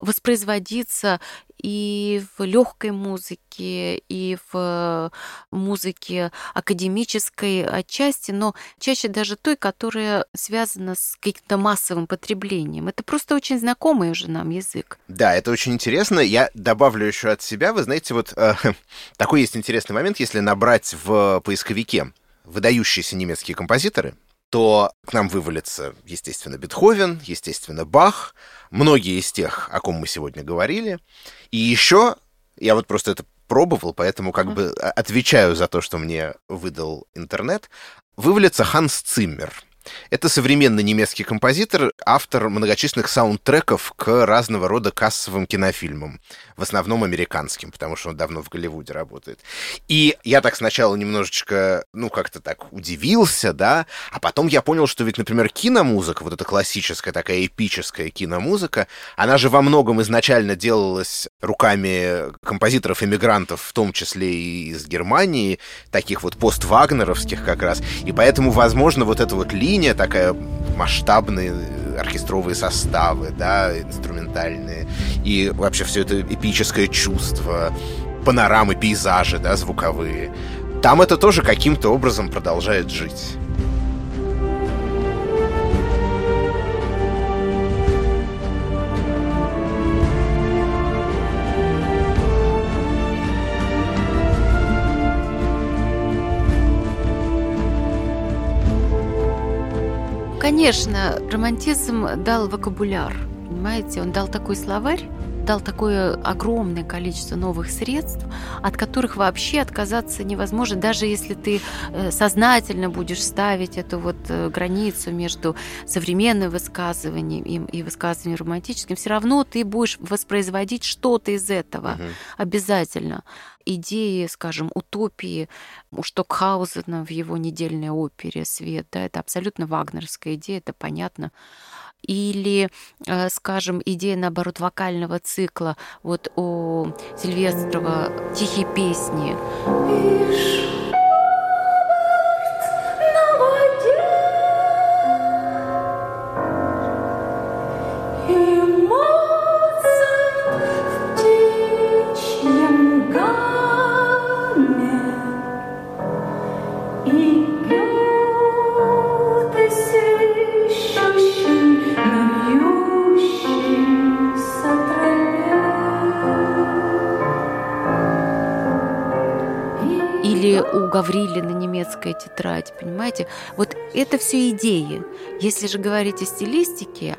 воспроизводиться и в легкой музыке, и в музыке академической отчасти, но чаще даже той, которая связана с каким-то массовым потреблением. Это просто очень знакомый уже нам язык. Да, это очень интересно. Я добавлю еще от себя. Вы знаете, вот э, такой есть интересный момент, если набрать в поисковике выдающиеся немецкие композиторы, то к нам вывалится, естественно, Бетховен, естественно, Бах, многие из тех, о ком мы сегодня говорили. И еще, я вот просто это пробовал, поэтому как бы отвечаю за то, что мне выдал интернет, вывалится Ханс Циммер — это современный немецкий композитор, автор многочисленных саундтреков к разного рода кассовым кинофильмам, в основном американским, потому что он давно в Голливуде работает. И я так сначала немножечко, ну, как-то так удивился, да, а потом я понял, что ведь, например, киномузыка, вот эта классическая такая эпическая киномузыка, она же во многом изначально делалась руками композиторов-эмигрантов, в том числе и из Германии, таких вот поствагнеровских как раз, и поэтому, возможно, вот эта вот линия линия такая масштабные оркестровые составы, да, инструментальные, и вообще все это эпическое чувство, панорамы, пейзажи, да, звуковые. Там это тоже каким-то образом продолжает жить. Конечно, романтизм дал вокабуляр, понимаете, он дал такой словарь, дал такое огромное количество новых средств, от которых вообще отказаться невозможно, даже если ты э, сознательно будешь ставить эту вот э, границу между современным высказыванием и высказыванием романтическим, все равно ты будешь воспроизводить что-то из этого угу. обязательно. Идеи, скажем, утопии у Штокхаузена в его недельной опере «Свет», да, это абсолютно вагнерская идея, это понятно. Или, э, скажем, идея, наоборот, вокального цикла, вот у Сильвестрова «Тихие песни». У Гаврилина немецкая тетрадь, понимаете? Вот это все идеи. Если же говорить о стилистике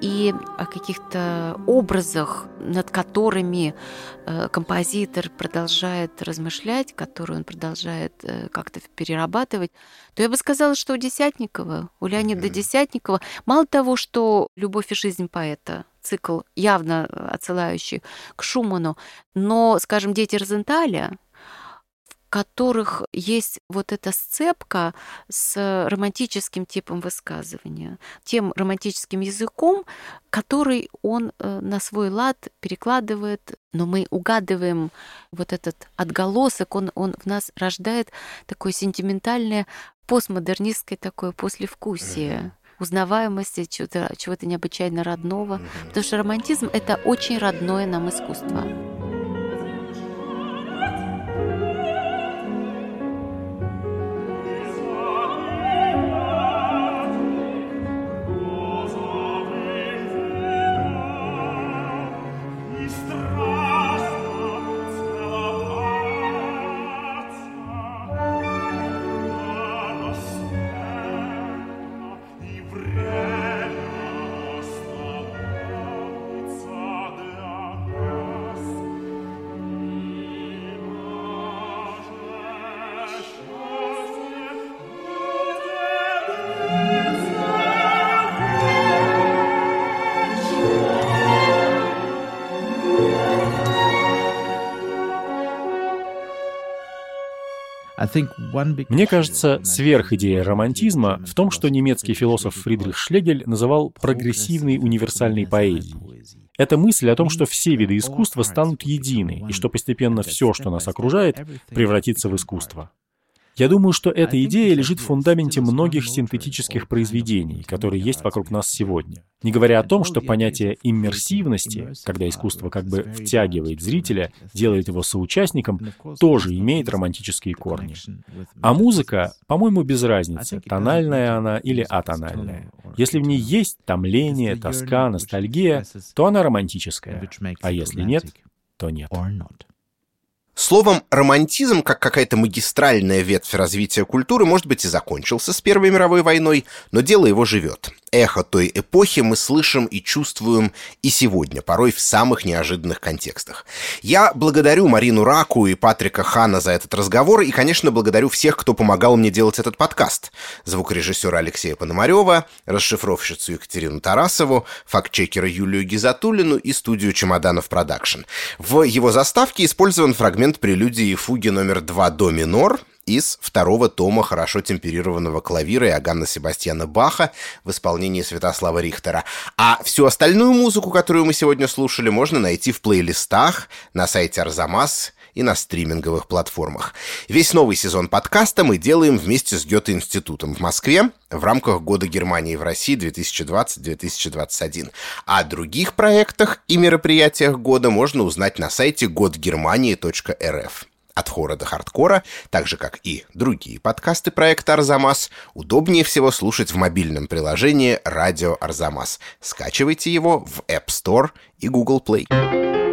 и о каких-то образах, над которыми э, композитор продолжает размышлять, которые он продолжает э, как-то перерабатывать, то я бы сказала, что у Десятникова, у Леонида Десятникова, мало того, что «Любовь и жизнь поэта», цикл, явно отсылающий к Шуману, но, скажем, «Дети Розенталя», которых есть вот эта сцепка с романтическим типом высказывания, тем романтическим языком, который он э, на свой лад перекладывает, но мы угадываем вот этот отголосок, он, он в нас рождает такое сентиментальное постмодернистское такое послевкусие узнаваемости чего-то чего необычайно родного, потому что романтизм — это очень родное нам искусство. Мне кажется, сверхидея романтизма в том, что немецкий философ Фридрих Шлегель называл прогрессивной универсальной поэзией. Это мысль о том, что все виды искусства станут едины, и что постепенно все, что нас окружает, превратится в искусство. Я думаю, что эта идея лежит в фундаменте многих синтетических произведений, которые есть вокруг нас сегодня. Не говоря о том, что понятие иммерсивности, когда искусство как бы втягивает зрителя, делает его соучастником, тоже имеет романтические корни. А музыка, по-моему, без разницы, тональная она или атональная. Если в ней есть томление, тоска, ностальгия, то она романтическая, а если нет, то нет. Словом, романтизм, как какая-то магистральная ветвь развития культуры, может быть и закончился с Первой мировой войной, но дело его живет. Эхо той эпохи мы слышим и чувствуем и сегодня, порой в самых неожиданных контекстах. Я благодарю Марину Раку и Патрика Хана за этот разговор, и, конечно, благодарю всех, кто помогал мне делать этот подкаст. Звукорежиссера Алексея Пономарева, расшифровщицу Екатерину Тарасову, фактчекера Юлию Гизатулину и студию «Чемоданов Продакшн». В его заставке использован фрагмент прелюдии и фуги номер 2 до минор из второго тома хорошо темперированного клавира Иоганна Себастьяна Баха в исполнении Святослава Рихтера. А всю остальную музыку, которую мы сегодня слушали, можно найти в плейлистах на сайте Арзамас и на стриминговых платформах. Весь новый сезон подкаста мы делаем вместе с Гёте-институтом в Москве в рамках Года Германии в России 2020-2021. О других проектах и мероприятиях года можно узнать на сайте годгермании.рф от хора до хардкора, так же, как и другие подкасты проекта «Арзамас», удобнее всего слушать в мобильном приложении «Радио Арзамас». Скачивайте его в App Store и Google Play.